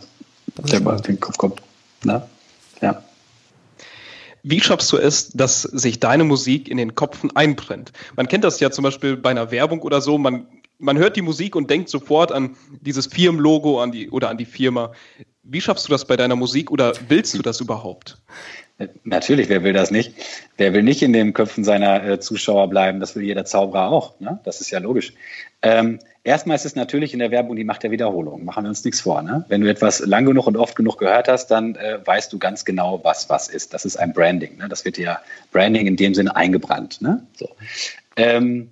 Speaker 3: der mal in den Kopf kommt. Ne? Ja.
Speaker 1: Wie schaffst du es, dass sich deine Musik in den Kopfen einbrennt? Man kennt das ja zum Beispiel bei einer Werbung oder so. Man, man hört die Musik und denkt sofort an dieses Firmenlogo an die, oder an die Firma. Wie schaffst du das bei deiner Musik oder willst du das überhaupt?
Speaker 3: Natürlich, wer will das nicht? Wer will nicht in den Köpfen seiner äh, Zuschauer bleiben? Das will jeder Zauberer auch. Ne? Das ist ja logisch. Ähm, erstmal ist es natürlich in der Werbung die Macht der Wiederholung. Machen wir uns nichts vor. Ne? Wenn du etwas lang genug und oft genug gehört hast, dann äh, weißt du ganz genau, was was ist. Das ist ein Branding. Ne? Das wird ja Branding in dem Sinne eingebrannt. Ne? So. Ähm,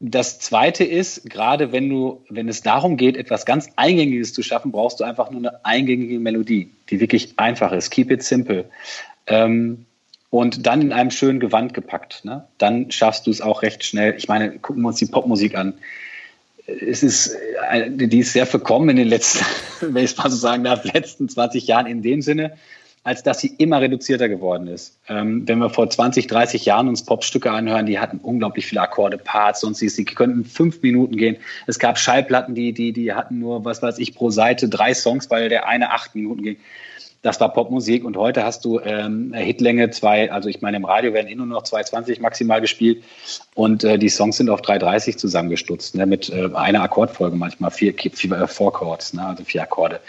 Speaker 3: das zweite ist, gerade wenn du, wenn es darum geht, etwas ganz Eingängiges zu schaffen, brauchst du einfach nur eine eingängige Melodie, die wirklich einfach ist. Keep it simple. Ähm, und dann in einem schönen Gewand gepackt. Ne? Dann schaffst du es auch recht schnell. Ich meine, gucken wir uns die Popmusik an. Es ist, äh, die ist sehr verkommen in den letzten, wenn ich es mal so sagen darf, letzten 20 Jahren in dem Sinne, als dass sie immer reduzierter geworden ist. Ähm, wenn wir vor 20, 30 Jahren uns Popstücke anhören, die hatten unglaublich viele Akkorde, Parts, sonst die könnten fünf Minuten gehen. Es gab Schallplatten, die, die, die hatten nur, was weiß ich, pro Seite drei Songs, weil der eine acht Minuten ging das war Popmusik und heute hast du ähm, Hitlänge zwei, also ich meine im Radio werden eh nur noch 220 maximal gespielt und äh, die Songs sind auf 330 zusammengestutzt, ne, mit äh, einer Akkordfolge manchmal, vier, vier äh, Four Chords, ne, also vier Akkorde.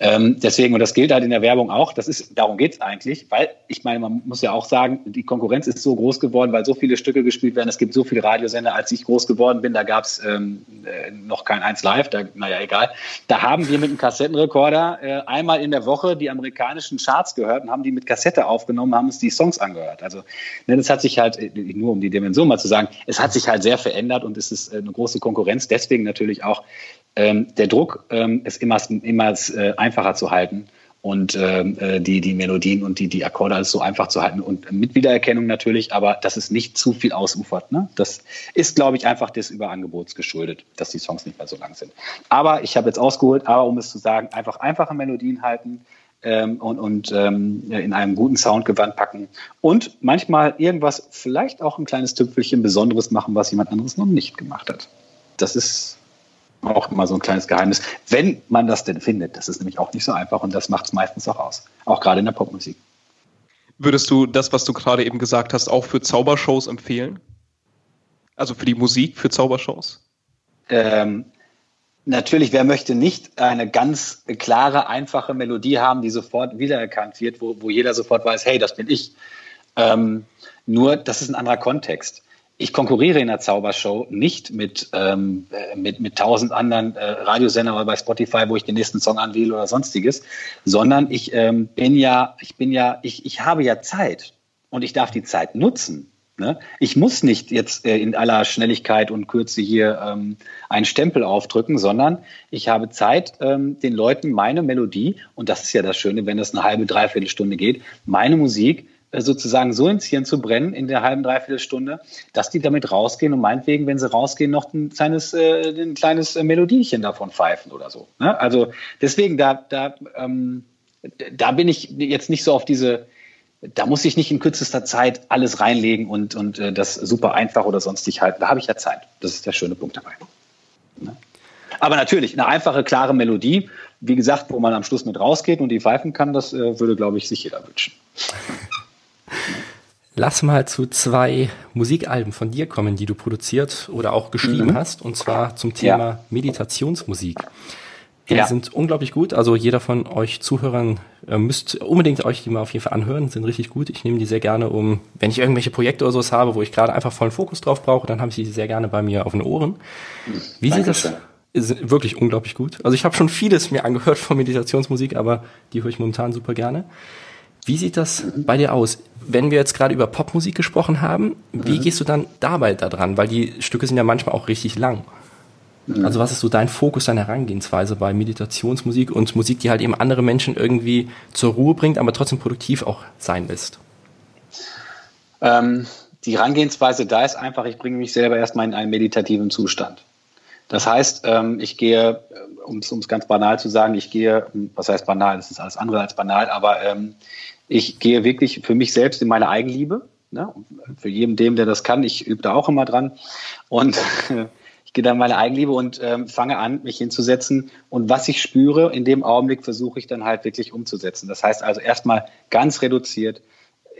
Speaker 3: Ähm, deswegen, und das gilt halt in der Werbung auch, das ist, darum geht's eigentlich, weil ich meine, man muss ja auch sagen, die Konkurrenz ist so groß geworden, weil so viele Stücke gespielt werden, es gibt so viele Radiosender, als ich groß geworden bin, da gab's ähm, äh, noch kein eins live, da, naja, egal. Da haben wir mit einem Kassettenrekorder äh, einmal in der Woche die Amerikaner amerikanischen Charts gehört und haben die mit Kassette aufgenommen, haben uns die Songs angehört. Also ne, das hat sich halt, äh, nur um die Dimension mal zu sagen, es hat sich halt sehr verändert und es ist äh, eine große Konkurrenz. Deswegen natürlich auch ähm, der Druck, ähm, es immer, immer äh, einfacher zu halten und ähm, äh, die, die Melodien und die, die Akkorde alles so einfach zu halten und mit Wiedererkennung natürlich, aber dass es nicht zu viel ausufert. Ne? Das ist, glaube ich, einfach des Überangebots geschuldet, dass die Songs nicht mehr so lang sind. Aber ich habe jetzt ausgeholt, aber um es zu sagen, einfach einfache Melodien halten, ähm, und, und ähm, in einem guten Soundgewand packen und manchmal irgendwas, vielleicht auch ein kleines Tüpfelchen Besonderes machen, was jemand anderes noch nicht gemacht hat. Das ist auch immer so ein kleines Geheimnis, wenn man das denn findet. Das ist nämlich auch nicht so einfach und das macht es meistens auch aus, auch gerade in der Popmusik.
Speaker 1: Würdest du das, was du gerade eben gesagt hast, auch für Zaubershows empfehlen? Also für die Musik, für Zaubershows?
Speaker 3: Ähm, Natürlich, wer möchte nicht eine ganz klare, einfache Melodie haben, die sofort wiedererkannt wird, wo, wo jeder sofort weiß, hey, das bin ich. Ähm, nur, das ist ein anderer Kontext. Ich konkurriere in der Zaubershow nicht mit, ähm, mit, mit tausend anderen äh, Radiosendern oder bei Spotify, wo ich den nächsten Song anwähle oder sonstiges, sondern ich ähm, bin ja, ich bin ja, ich, ich habe ja Zeit und ich darf die Zeit nutzen. Ne? Ich muss nicht jetzt äh, in aller Schnelligkeit und Kürze hier ähm, einen Stempel aufdrücken, sondern ich habe Zeit, ähm, den Leuten meine Melodie, und das ist ja das Schöne, wenn es eine halbe, dreiviertel Stunde geht, meine Musik äh, sozusagen so ins Hirn zu brennen in der halben, dreiviertel Stunde, dass die damit rausgehen und meinetwegen, wenn sie rausgehen, noch ein kleines, äh, ein kleines Melodiechen davon pfeifen oder so. Ne? Also deswegen, da, da, ähm, da bin ich jetzt nicht so auf diese da muss ich nicht in kürzester Zeit alles reinlegen und, und äh, das super einfach oder sonstig halten. Da habe ich ja Zeit. Das ist der schöne Punkt dabei. Ne? Aber natürlich, eine einfache, klare Melodie, wie gesagt, wo man am Schluss mit rausgeht und die pfeifen kann, das äh, würde, glaube ich, sich jeder wünschen.
Speaker 2: Lass mal zu zwei Musikalben von dir kommen, die du produziert oder auch geschrieben mhm. hast, und zwar zum Thema ja. Meditationsmusik. Die ja. sind unglaublich gut. Also jeder von euch Zuhörern äh, müsst unbedingt euch die mal auf jeden Fall anhören. Sind richtig gut. Ich nehme die sehr gerne um, wenn ich irgendwelche Projekte oder sowas habe, wo ich gerade einfach vollen Fokus drauf brauche, dann habe ich die sehr gerne bei mir auf den Ohren. Wie Dankeschön. sieht das? Ist wirklich unglaublich gut. Also ich habe schon vieles mir angehört von Meditationsmusik, aber die höre ich momentan super gerne. Wie sieht das bei dir aus? Wenn wir jetzt gerade über Popmusik gesprochen haben, wie mhm. gehst du dann dabei da dran? Weil die Stücke sind ja manchmal auch richtig lang. Also was ist so dein Fokus, deine Herangehensweise bei Meditationsmusik und Musik, die halt eben andere Menschen irgendwie zur Ruhe bringt, aber trotzdem produktiv auch sein lässt?
Speaker 3: Ähm, die Herangehensweise da ist einfach, ich bringe mich selber erstmal in einen meditativen Zustand. Das heißt, ähm, ich gehe, äh, um es ganz banal zu sagen, ich gehe, was heißt banal, das ist alles andere als banal, aber ähm, ich gehe wirklich für mich selbst in meine Eigenliebe. Ne? Für jeden dem, der das kann, ich übe da auch immer dran. Und ich gehe dann meine Eigenliebe und ähm, fange an, mich hinzusetzen. Und was ich spüre, in dem Augenblick versuche ich dann halt wirklich umzusetzen. Das heißt also erstmal ganz reduziert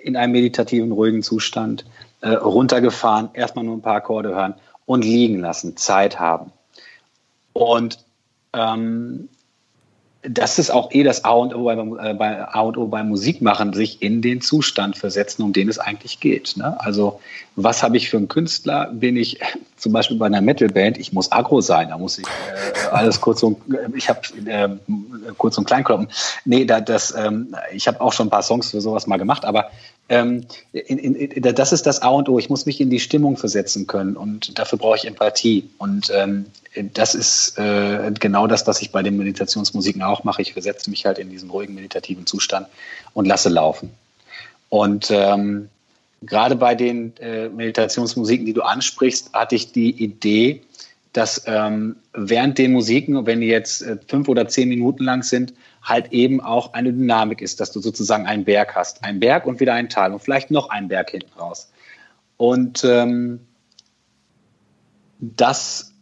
Speaker 3: in einem meditativen, ruhigen Zustand, äh, runtergefahren, erstmal nur ein paar Akkorde hören und liegen lassen, Zeit haben. Und ähm, das ist auch eh das A und O bei, äh, bei, A und O beim Musikmachen, sich in den Zustand versetzen, um den es eigentlich geht. Ne? Also was habe ich für einen Künstler? Bin ich zum Beispiel bei einer Metalband? Ich muss agro sein, da muss ich äh, alles kurz und ich habe äh, kurz und klein kloppen. Nee, da, das, ähm, ich habe auch schon ein paar Songs für sowas mal gemacht, aber ähm, in, in, in, das ist das A und O. Ich muss mich in die Stimmung versetzen können und dafür brauche ich Empathie. Und ähm, das ist äh, genau das, was ich bei den Meditationsmusiken auch mache. Ich versetze mich halt in diesen ruhigen meditativen Zustand und lasse laufen. Und ähm, gerade bei den äh, Meditationsmusiken, die du ansprichst, hatte ich die Idee, dass ähm, während den Musiken, wenn die jetzt äh, fünf oder zehn Minuten lang sind, halt eben auch eine Dynamik ist, dass du sozusagen einen Berg hast. Ein Berg und wieder ein Tal und vielleicht noch ein Berg hinten raus. Und ähm, das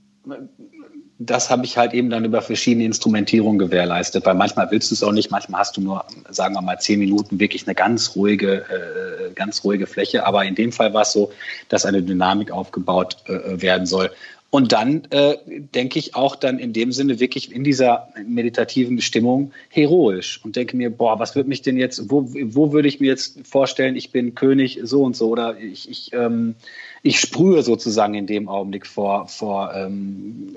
Speaker 3: das habe ich halt eben dann über verschiedene Instrumentierungen gewährleistet, weil manchmal willst du es auch nicht, manchmal hast du nur, sagen wir mal, zehn Minuten wirklich eine ganz ruhige, äh, ganz ruhige Fläche. Aber in dem Fall war es so, dass eine Dynamik aufgebaut äh, werden soll. Und dann äh, denke ich auch dann in dem Sinne wirklich in dieser meditativen Stimmung heroisch und denke mir, boah, was würde mich denn jetzt, wo, wo würde ich mir jetzt vorstellen, ich bin König so und so oder ich, ich, ähm, ich sprühe sozusagen in dem Augenblick vor, vor ähm,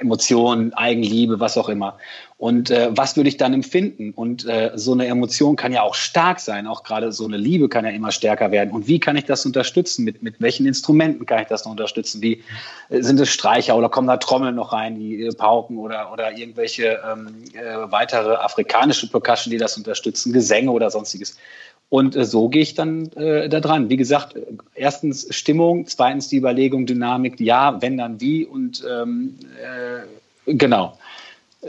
Speaker 3: Emotionen, Eigenliebe, was auch immer. Und äh, was würde ich dann empfinden? Und äh, so eine Emotion kann ja auch stark sein, auch gerade so eine Liebe kann ja immer stärker werden. Und wie kann ich das unterstützen? Mit, mit welchen Instrumenten kann ich das noch unterstützen? Wie äh, sind es Streicher oder kommen da Trommeln noch rein, die äh, Pauken oder, oder irgendwelche ähm, äh, weitere afrikanische Percussion, die das unterstützen, Gesänge oder sonstiges? Und äh, so gehe ich dann äh, da dran. Wie gesagt, erstens Stimmung, zweitens die Überlegung, Dynamik, ja, wenn dann wie und ähm, äh, genau.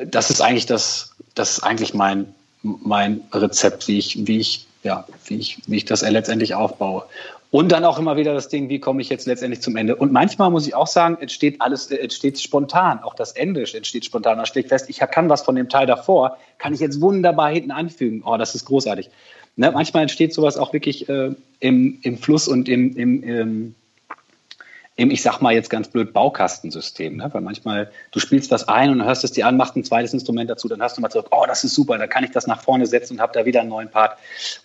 Speaker 3: Das ist eigentlich das, das ist eigentlich mein, mein Rezept, wie ich, wie ich, ja, wie ich, wie ich das letztendlich aufbaue. Und dann auch immer wieder das Ding, wie komme ich jetzt letztendlich zum Ende? Und manchmal muss ich auch sagen, entsteht alles, entsteht spontan. Auch das Ende entsteht spontan. Da stehe ich fest, ich kann was von dem Teil davor, kann ich jetzt wunderbar hinten anfügen. Oh, das ist großartig. Ne, manchmal entsteht sowas auch wirklich äh, im, im Fluss und im, im, im, im, ich sag mal jetzt ganz blöd, Baukastensystem. Ne? Weil manchmal, du spielst was ein und hörst es dir an, machst ein zweites Instrument dazu, dann hast du mal so, oh, das ist super, da kann ich das nach vorne setzen und habe da wieder einen neuen Part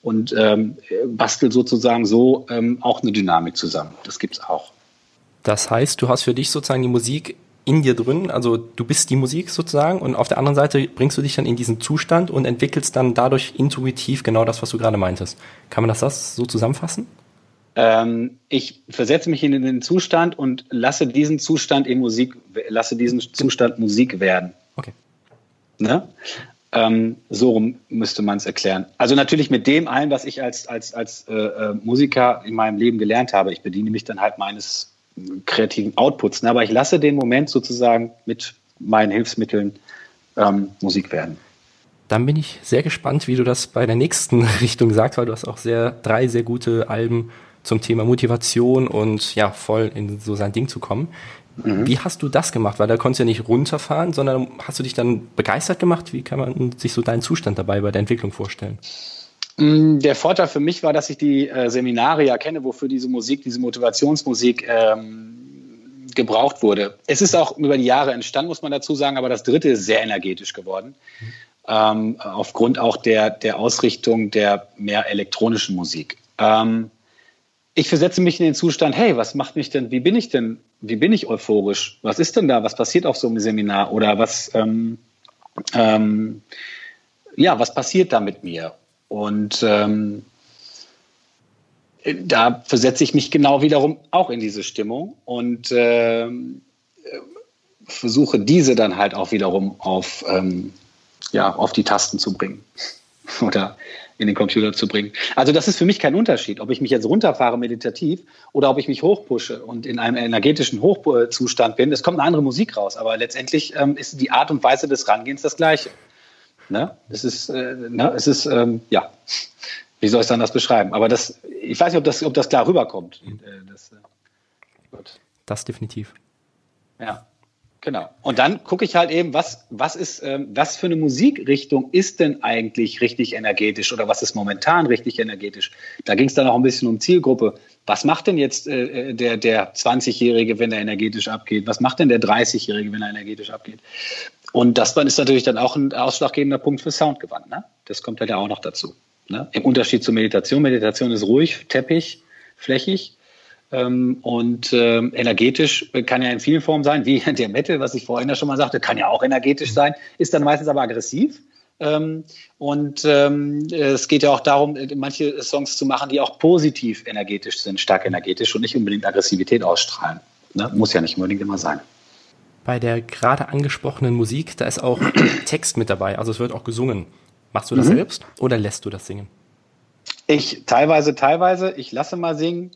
Speaker 3: und ähm, bastel sozusagen so ähm, auch eine Dynamik zusammen. Das gibt's auch.
Speaker 2: Das heißt, du hast für dich sozusagen die Musik in dir drin, also du bist die Musik sozusagen und auf der anderen Seite bringst du dich dann in diesen Zustand und entwickelst dann dadurch intuitiv genau das, was du gerade meintest. Kann man das, das so zusammenfassen?
Speaker 3: Ähm, ich versetze mich in den Zustand und lasse diesen Zustand in Musik, lasse diesen Zustand Musik werden.
Speaker 2: Okay.
Speaker 3: Ne? Ähm, so rum müsste man es erklären. Also natürlich mit dem allen, was ich als, als, als äh, äh Musiker in meinem Leben gelernt habe. Ich bediene mich dann halt meines kreativen Outputs. Ne? Aber ich lasse den Moment sozusagen mit meinen Hilfsmitteln ähm, Musik werden.
Speaker 2: Dann bin ich sehr gespannt, wie du das bei der nächsten Richtung sagst, weil du hast auch sehr drei sehr gute Alben zum Thema Motivation und ja, voll in so sein Ding zu kommen. Mhm. Wie hast du das gemacht? Weil da konntest du ja nicht runterfahren, sondern hast du dich dann begeistert gemacht? Wie kann man sich so deinen Zustand dabei bei der Entwicklung vorstellen?
Speaker 3: Mm, der Vorteil für mich war, dass ich die äh, Seminare ja kenne, wofür diese Musik, diese Motivationsmusik ähm, gebraucht wurde. Es ist auch über die Jahre entstanden, muss man dazu sagen, aber das dritte ist sehr energetisch geworden. Ähm, aufgrund auch der, der Ausrichtung der mehr elektronischen Musik. Ähm, ich versetze mich in den Zustand, hey, was macht mich denn, wie bin ich denn, wie bin ich euphorisch? Was ist denn da? Was passiert auf so einem Seminar? Oder was, ähm, ähm, ja, was passiert da mit mir? Und ähm, da versetze ich mich genau wiederum auch in diese Stimmung und äh, versuche diese dann halt auch wiederum auf, ähm, ja, auf die Tasten zu bringen oder in den Computer zu bringen. Also das ist für mich kein Unterschied, ob ich mich jetzt runterfahre meditativ oder ob ich mich hochpushe und in einem energetischen Hochzustand bin. Es kommt eine andere Musik raus, aber letztendlich ähm, ist die Art und Weise des Rangehens das gleiche. Ne? Es ist, äh, ne? es ist ähm, ja, wie soll ich dann das beschreiben? Aber das, ich weiß nicht, ob das, ob das klar rüberkommt. Mhm. Äh, das,
Speaker 2: äh, das definitiv.
Speaker 3: Ja. Genau. Und dann gucke ich halt eben, was, was ist, ähm, was für eine Musikrichtung ist denn eigentlich richtig energetisch oder was ist momentan richtig energetisch? Da ging es dann auch ein bisschen um Zielgruppe. Was macht denn jetzt äh, äh der, der 20-Jährige, wenn er energetisch abgeht? Was macht denn der 30-Jährige, wenn er energetisch abgeht? Und das ist natürlich dann auch ein ausschlaggebender Punkt für Soundgewand. Ne? Das kommt halt ja auch noch dazu. Ne? Im Unterschied zur Meditation. Meditation ist ruhig, teppich, flächig. Ähm, und ähm, energetisch kann ja in vielen Formen sein, wie der Metal, was ich vorhin ja schon mal sagte, kann ja auch energetisch sein, ist dann meistens aber aggressiv. Ähm, und ähm, es geht ja auch darum, manche Songs zu machen, die auch positiv energetisch sind, stark energetisch und nicht unbedingt Aggressivität ausstrahlen. Ne? Muss ja nicht unbedingt immer sein
Speaker 2: bei der gerade angesprochenen Musik, da ist auch Text mit dabei, also es wird auch gesungen. Machst du das mhm. selbst oder lässt du das singen?
Speaker 3: Ich teilweise, teilweise. Ich lasse mal singen.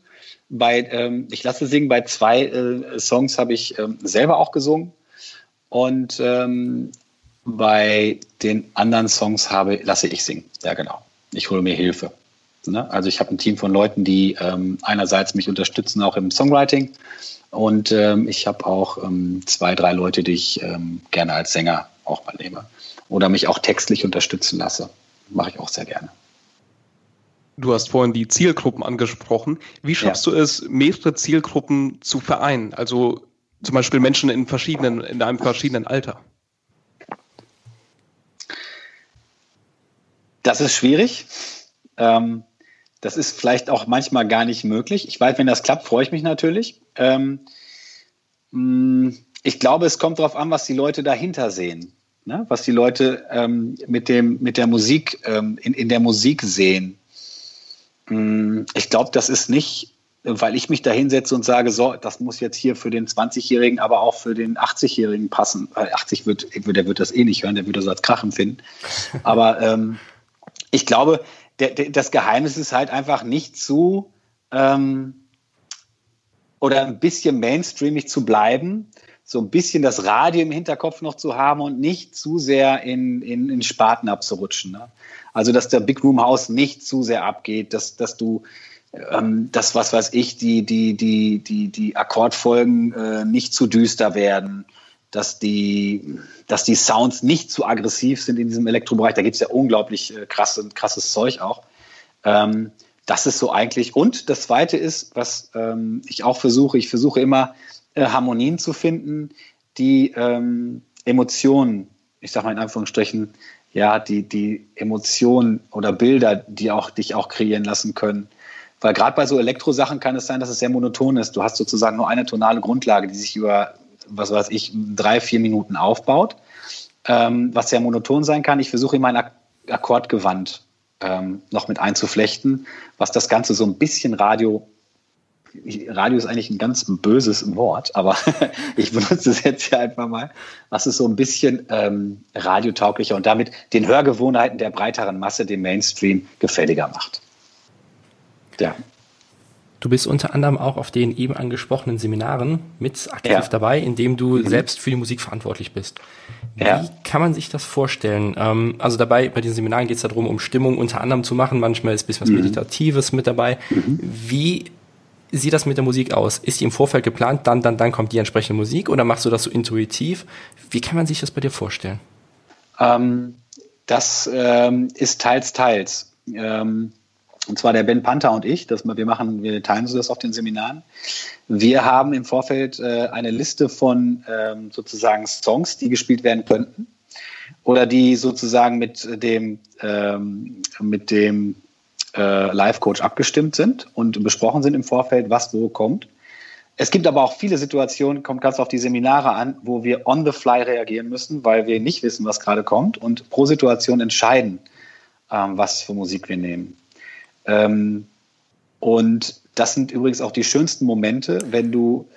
Speaker 3: Bei, ähm, ich lasse singen. Bei zwei äh, Songs habe ich ähm, selber auch gesungen. Und ähm, bei den anderen Songs habe, lasse ich singen. Ja, genau. Ich hole mir Hilfe. Ne? Also ich habe ein Team von Leuten, die ähm, einerseits mich unterstützen, auch im Songwriting Und ähm, ich habe auch ähm, zwei, drei Leute, die ich ähm, gerne als Sänger auch mal nehme. Oder mich auch textlich unterstützen lasse. Mache ich auch sehr gerne.
Speaker 1: Du hast vorhin die Zielgruppen angesprochen. Wie schaffst ja. du es, mehrere Zielgruppen zu vereinen? Also zum Beispiel Menschen in verschiedenen, in einem verschiedenen Alter.
Speaker 3: Das ist schwierig. Ähm, das ist vielleicht auch manchmal gar nicht möglich. Ich weiß, wenn das klappt, freue ich mich natürlich. Ähm, mm, ich glaube, es kommt darauf an, was die Leute dahinter sehen. Ne? Was die Leute ähm, mit, dem, mit der Musik, ähm, in, in der Musik sehen. Mm, ich glaube, das ist nicht, weil ich mich da hinsetze und sage, so, das muss jetzt hier für den 20-Jährigen, aber auch für den 80-Jährigen passen. Weil 80 wird, der wird das eh nicht hören, der würde das als Krach empfinden. Aber ähm, ich glaube, der, der, das Geheimnis ist halt einfach nicht zu ähm, oder ein bisschen mainstreamig zu bleiben, so ein bisschen das Radio im Hinterkopf noch zu haben und nicht zu sehr in, in, in Spaten abzurutschen. Ne? Also, dass der Big Room House nicht zu sehr abgeht, dass, dass du ähm, das, was weiß ich, die, die, die, die, die Akkordfolgen äh, nicht zu düster werden dass die, dass die Sounds nicht zu aggressiv sind in diesem Elektrobereich. Da gibt es ja unglaublich äh, krasse, krasses Zeug auch. Ähm, das ist so eigentlich. Und das Zweite ist, was ähm, ich auch versuche, ich versuche immer äh, Harmonien zu finden, die ähm, Emotionen, ich sage mal in Anführungsstrichen, ja, die, die Emotionen oder Bilder, die auch dich auch kreieren lassen können. Weil gerade bei so Elektrosachen kann es sein, dass es sehr monoton ist. Du hast sozusagen nur eine tonale Grundlage, die sich über was weiß ich, drei, vier Minuten aufbaut, ähm, was sehr monoton sein kann. Ich versuche immer ein Akkordgewand ähm, noch mit einzuflechten, was das Ganze so ein bisschen Radio Radio ist eigentlich ein ganz böses Wort, aber ich benutze es jetzt hier einfach mal, was es so ein bisschen ähm, radiotauglicher und damit den Hörgewohnheiten der breiteren Masse, dem Mainstream, gefälliger macht.
Speaker 2: Ja. Du bist unter anderem auch auf den eben angesprochenen Seminaren mit aktiv ja. dabei, indem du mhm. selbst für die Musik verantwortlich bist. Wie ja. kann man sich das vorstellen? Ähm, also dabei, bei den Seminaren geht es darum, um Stimmung unter anderem zu machen. Manchmal ist ein bisschen was mhm. Meditatives mit dabei. Mhm. Wie sieht das mit der Musik aus? Ist die im Vorfeld geplant, dann, dann, dann kommt die entsprechende Musik oder machst du das so intuitiv? Wie kann man sich das bei dir vorstellen?
Speaker 3: Ähm, das ähm, ist teils, teils. Ähm, und zwar der Ben Panther und ich, das, wir machen, wir teilen uns das auf den Seminaren. Wir haben im Vorfeld äh, eine Liste von ähm, sozusagen Songs, die gespielt werden könnten oder die sozusagen mit dem, ähm, mit dem äh, Live-Coach abgestimmt sind und besprochen sind im Vorfeld, was wo kommt. Es gibt aber auch viele Situationen, kommt ganz auf die Seminare an, wo wir on the fly reagieren müssen, weil wir nicht wissen, was gerade kommt und pro Situation entscheiden, ähm, was für Musik wir nehmen. Ähm, und das sind übrigens auch die schönsten Momente, wenn du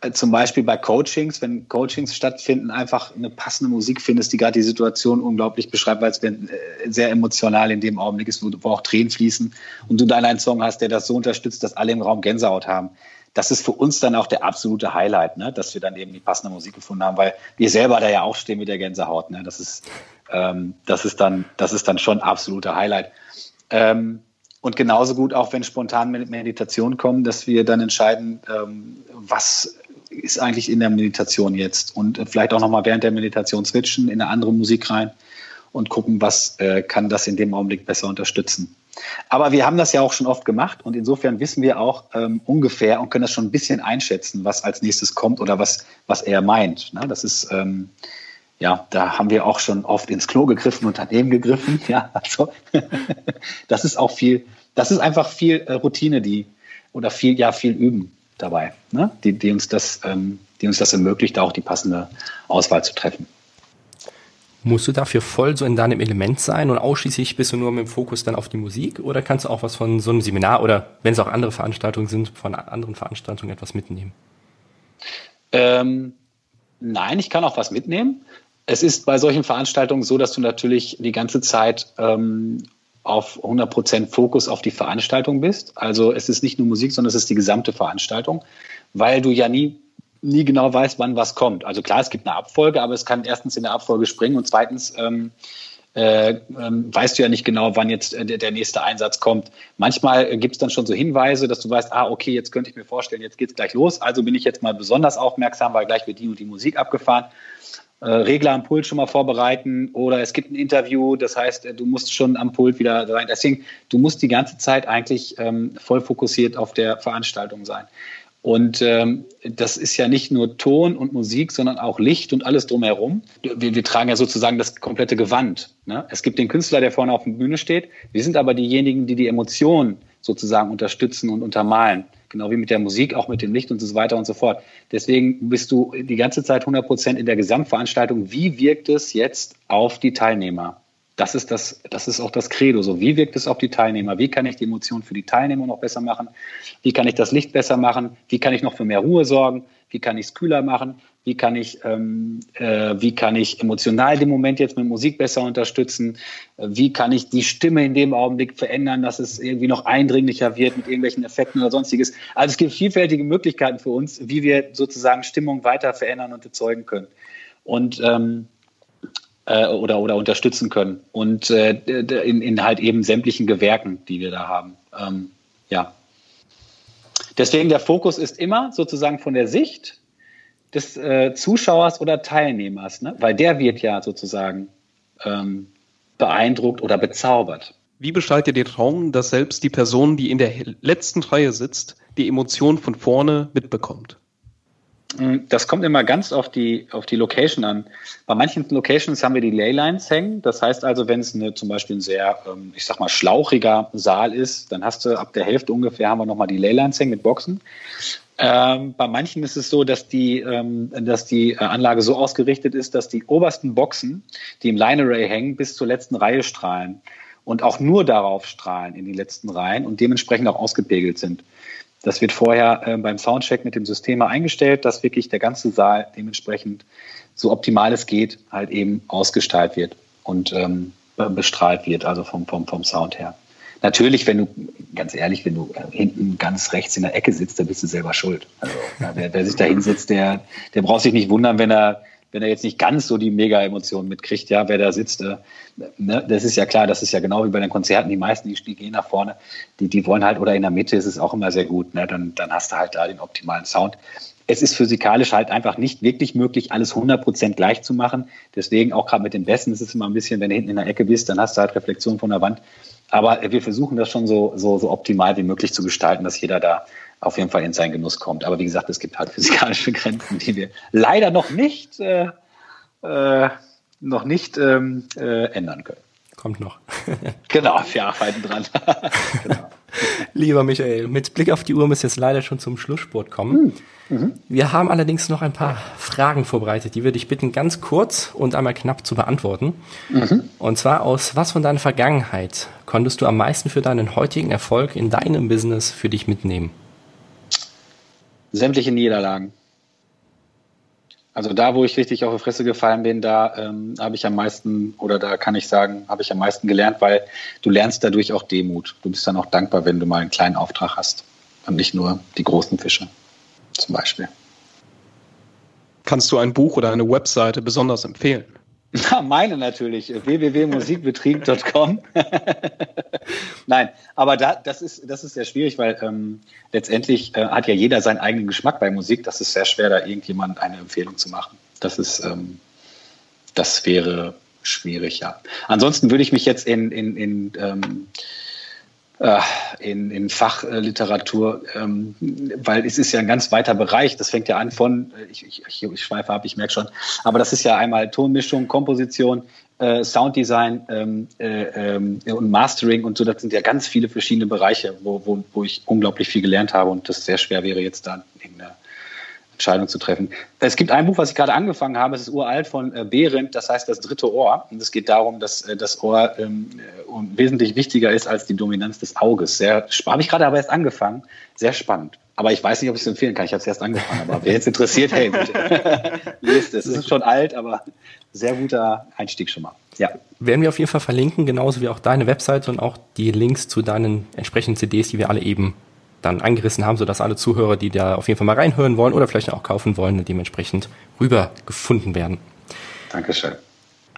Speaker 3: äh, zum Beispiel bei Coachings, wenn Coachings stattfinden, einfach eine passende Musik findest, die gerade die Situation unglaublich beschreibt, weil es äh, sehr emotional in dem Augenblick ist, wo, wo auch Tränen fließen und du dann einen Song hast, der das so unterstützt, dass alle im Raum Gänsehaut haben. Das ist für uns dann auch der absolute Highlight, ne? dass wir dann eben die passende Musik gefunden haben, weil wir selber da ja auch stehen mit der Gänsehaut. Ne? Das, ist, ähm, das, ist dann, das ist dann schon absoluter Highlight. Ähm, und genauso gut auch, wenn spontan Meditationen kommen, dass wir dann entscheiden, ähm, was ist eigentlich in der Meditation jetzt und vielleicht auch nochmal während der Meditation switchen in eine andere Musik rein und gucken, was äh, kann das in dem Augenblick besser unterstützen. Aber wir haben das ja auch schon oft gemacht und insofern wissen wir auch ähm, ungefähr und können das schon ein bisschen einschätzen, was als nächstes kommt oder was, was er meint. Ne? Das ist, ähm, ja, da haben wir auch schon oft ins Klo gegriffen und daneben gegriffen. Ja, also das ist auch viel, das ist einfach viel äh, Routine, die oder viel, ja, viel Üben dabei, ne? die, die, uns das, ähm, die uns das ermöglicht, auch die passende Auswahl zu treffen.
Speaker 2: Musst du dafür voll so in deinem Element sein und ausschließlich bist du nur mit dem Fokus dann auf die Musik oder kannst du auch was von so einem Seminar oder wenn es auch andere Veranstaltungen sind, von anderen Veranstaltungen etwas mitnehmen?
Speaker 3: Ähm, nein, ich kann auch was mitnehmen. Es ist bei solchen Veranstaltungen so, dass du natürlich die ganze Zeit ähm, auf 100% Fokus auf die Veranstaltung bist. Also es ist nicht nur Musik, sondern es ist die gesamte Veranstaltung, weil du ja nie, nie genau weißt, wann was kommt. Also klar, es gibt eine Abfolge, aber es kann erstens in der Abfolge springen und zweitens ähm, äh, ähm, weißt du ja nicht genau, wann jetzt äh, der, nächste Einsatz kommt. Manchmal äh, gibt es dann schon so Hinweise, dass du weißt, ah, okay, jetzt könnte ich mir vorstellen, jetzt geht's gleich los. Also bin ich jetzt mal besonders aufmerksam, weil gleich wird die und die Musik abgefahren. Äh, Regler am Pult schon mal vorbereiten oder es gibt ein Interview, das heißt, äh, du musst schon am Pult wieder sein. Deswegen, du musst die ganze Zeit eigentlich ähm, voll fokussiert auf der Veranstaltung sein. Und ähm, das ist ja nicht nur Ton und Musik, sondern auch Licht und alles drumherum. Wir, wir tragen ja sozusagen das komplette Gewand. Ne? Es gibt den Künstler, der vorne auf der Bühne steht. Wir sind aber diejenigen, die die Emotionen sozusagen unterstützen und untermalen. Genau wie mit der Musik, auch mit dem Licht und so weiter und so fort. Deswegen bist du die ganze Zeit 100 Prozent in der Gesamtveranstaltung. Wie wirkt es jetzt auf die Teilnehmer? das ist das, das ist auch das Credo. So, wie wirkt es auf die Teilnehmer? Wie kann ich die Emotionen für die Teilnehmer noch besser machen? Wie kann ich das Licht besser machen? Wie kann ich noch für mehr Ruhe sorgen? Wie kann ich es kühler machen? Wie kann ich, ähm, äh, wie kann ich emotional den Moment jetzt mit Musik besser unterstützen? Wie kann ich die Stimme in dem Augenblick verändern, dass es irgendwie noch eindringlicher wird mit irgendwelchen Effekten oder sonstiges? Also es gibt vielfältige Möglichkeiten für uns, wie wir sozusagen Stimmung weiter verändern und erzeugen können. Und ähm, äh, oder, oder unterstützen können. Und äh, in, in halt eben sämtlichen Gewerken, die wir da haben. Ähm, ja. Deswegen der Fokus ist immer sozusagen von der Sicht des äh, Zuschauers oder Teilnehmers, ne? weil der wird ja sozusagen ähm, beeindruckt oder bezaubert.
Speaker 1: Wie gestaltet ihr den Traum, dass selbst die Person, die in der letzten Reihe sitzt, die Emotionen von vorne mitbekommt?
Speaker 3: Mm, das kommt immer ganz auf die, auf die Location an. Bei manchen Locations haben wir die Laylines hängen. Das heißt also, wenn es eine, zum Beispiel ein sehr, ähm, ich sag mal, schlauchiger Saal ist, dann hast du ab der Hälfte ungefähr haben wir nochmal die Laylines hängen mit Boxen. Ähm, bei manchen ist es so, dass die, ähm, dass die äh, Anlage so ausgerichtet ist, dass die obersten Boxen, die im Line Array hängen, bis zur letzten Reihe strahlen und auch nur darauf strahlen in die letzten Reihen und dementsprechend auch ausgepegelt sind. Das wird vorher äh, beim Soundcheck mit dem System eingestellt, dass wirklich der ganze Saal dementsprechend so optimal es geht halt eben ausgestaltet wird und ähm, bestrahlt wird, also vom, vom, vom Sound her. Natürlich, wenn du, ganz ehrlich, wenn du äh, hinten ganz rechts in der Ecke sitzt, dann bist du selber schuld. Also, wer, wer sich da hinsitzt, der, der braucht sich nicht wundern, wenn er wenn er jetzt nicht ganz so die Mega-Emotionen mitkriegt, ja, wer da sitzt, äh, ne, das ist ja klar, das ist ja genau wie bei den Konzerten, die meisten, die, gehen nach vorne, die, die wollen halt, oder in der Mitte ist es auch immer sehr gut, ne, dann, dann hast du halt da den optimalen Sound. Es ist physikalisch halt einfach nicht wirklich möglich, alles 100% gleich zu machen. Deswegen auch gerade mit den Besten ist es immer ein bisschen, wenn du hinten in der Ecke bist, dann hast du halt Reflexion von der Wand. Aber wir versuchen das schon so, so, so optimal wie möglich zu gestalten, dass jeder da auf jeden Fall in seinen Genuss kommt. Aber wie gesagt, es gibt halt physikalische Grenzen, die wir leider noch nicht, äh, äh, noch nicht ähm, äh, ändern können.
Speaker 2: Kommt noch.
Speaker 3: genau, wir arbeiten dran.
Speaker 2: genau. Lieber Michael, mit Blick auf die Uhr müssen wir jetzt leider schon zum Schlusssport kommen. Hm, mhm. Wir haben allerdings noch ein paar Fragen vorbereitet, die würde ich bitten, ganz kurz und einmal knapp zu beantworten. Mhm. Und zwar aus was von deiner Vergangenheit konntest du am meisten für deinen heutigen Erfolg in deinem Business für dich mitnehmen?
Speaker 3: Sämtliche Niederlagen. Also da, wo ich richtig auf die Fresse gefallen bin, da ähm, habe ich am meisten, oder da kann ich sagen, habe ich am meisten gelernt, weil du lernst dadurch auch Demut. Du bist dann auch dankbar, wenn du mal einen kleinen Auftrag hast und nicht nur die großen Fische zum Beispiel.
Speaker 1: Kannst du ein Buch oder eine Webseite besonders empfehlen?
Speaker 3: Na, meine natürlich, www.musikbetrieb.com. Nein, aber da, das, ist, das ist sehr schwierig, weil ähm, letztendlich äh, hat ja jeder seinen eigenen Geschmack bei Musik. Das ist sehr schwer, da irgendjemand eine Empfehlung zu machen. Das ist, ähm, das wäre schwierig, ja. Ansonsten würde ich mich jetzt in, in, in ähm, äh, in, in Fachliteratur, ähm, weil es ist ja ein ganz weiter Bereich. Das fängt ja an von, äh, ich, ich, ich schweife ab, ich merke schon, aber das ist ja einmal Tonmischung, Komposition, äh, Sounddesign ähm, äh, ähm, und Mastering und so. Das sind ja ganz viele verschiedene Bereiche, wo, wo, wo ich unglaublich viel gelernt habe und das sehr schwer wäre jetzt da in der Entscheidung zu treffen. Es gibt ein Buch, was ich gerade angefangen habe, es ist uralt von äh, Behrendt, das heißt das dritte Ohr. Und es geht darum, dass äh, das Ohr ähm, äh, wesentlich wichtiger ist als die Dominanz des Auges. Sehr habe ich gerade aber erst angefangen. Sehr spannend. Aber ich weiß nicht, ob ich es empfehlen kann. Ich habe es erst angefangen. Aber wer jetzt interessiert, hey, bitte. lest es. Es ist schon alt, aber sehr guter Einstieg schon mal.
Speaker 2: Ja. Werden wir auf jeden Fall verlinken, genauso wie auch deine Webseite und auch die Links zu deinen entsprechenden CDs, die wir alle eben dann angerissen haben, sodass alle Zuhörer, die da auf jeden Fall mal reinhören wollen oder vielleicht auch kaufen wollen, dementsprechend rüber gefunden werden.
Speaker 3: Dankeschön.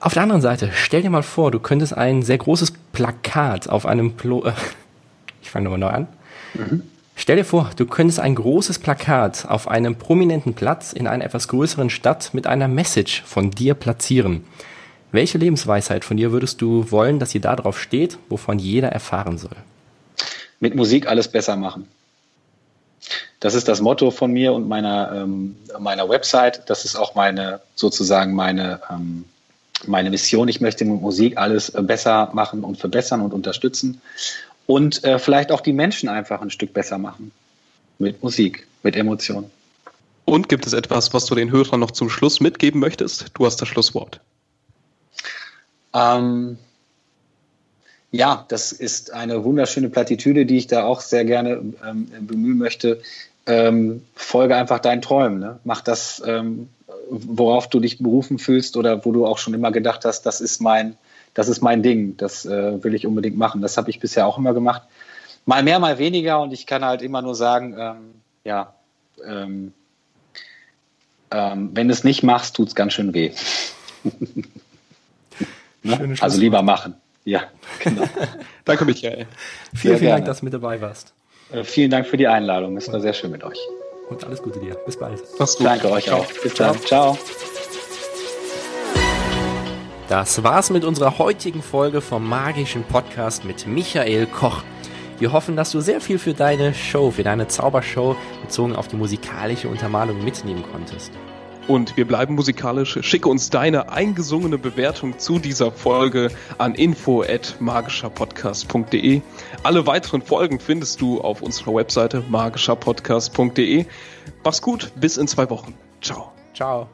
Speaker 2: Auf der anderen Seite, stell dir mal vor, du könntest ein sehr großes Plakat auf einem Plo äh, ich fange nochmal neu an. Mhm. Stell dir vor, du könntest ein großes Plakat auf einem prominenten Platz in einer etwas größeren Stadt mit einer Message von dir platzieren. Welche Lebensweisheit von dir würdest du wollen, dass sie da drauf steht, wovon jeder erfahren soll?
Speaker 3: Mit Musik alles besser machen. Das ist das Motto von mir und meiner, ähm, meiner Website. Das ist auch meine, sozusagen meine, ähm, meine Mission. Ich möchte mit Musik alles äh, besser machen und verbessern und unterstützen. Und äh, vielleicht auch die Menschen einfach ein Stück besser machen. Mit Musik, mit Emotionen.
Speaker 1: Und gibt es etwas, was du den Hörern noch zum Schluss mitgeben möchtest? Du hast das Schlusswort.
Speaker 3: Ähm, ja, das ist eine wunderschöne Plattitüde, die ich da auch sehr gerne ähm, bemühen möchte ähm, folge einfach deinen Träumen. Ne? Mach das, ähm, worauf du dich berufen fühlst oder wo du auch schon immer gedacht hast, das ist mein, das ist mein Ding, das äh, will ich unbedingt machen. Das habe ich bisher auch immer gemacht. Mal mehr, mal weniger und ich kann halt immer nur sagen, ähm, ja, ähm, ähm, wenn du es nicht machst, tut es ganz schön weh. ne? Also lieber machen. Ja, genau.
Speaker 1: Danke, Michael.
Speaker 2: Vielen, vielen Dank, dass du mit dabei warst.
Speaker 3: Äh, vielen Dank für die Einladung. Es war sehr schön mit euch.
Speaker 2: Und alles Gute dir. Bis bald.
Speaker 3: Mach's gut. Danke euch auch. Bis Ciao. dann. Ciao.
Speaker 2: Das war's mit unserer heutigen Folge vom magischen Podcast mit Michael Koch. Wir hoffen, dass du sehr viel für deine Show, für deine Zaubershow bezogen auf die musikalische Untermalung mitnehmen konntest.
Speaker 1: Und wir bleiben musikalisch. Schicke uns deine eingesungene Bewertung zu dieser Folge an info@magischerpodcast.de. Alle weiteren Folgen findest du auf unserer Webseite magischerpodcast.de. Mach's gut, bis in zwei Wochen. Ciao.
Speaker 2: Ciao.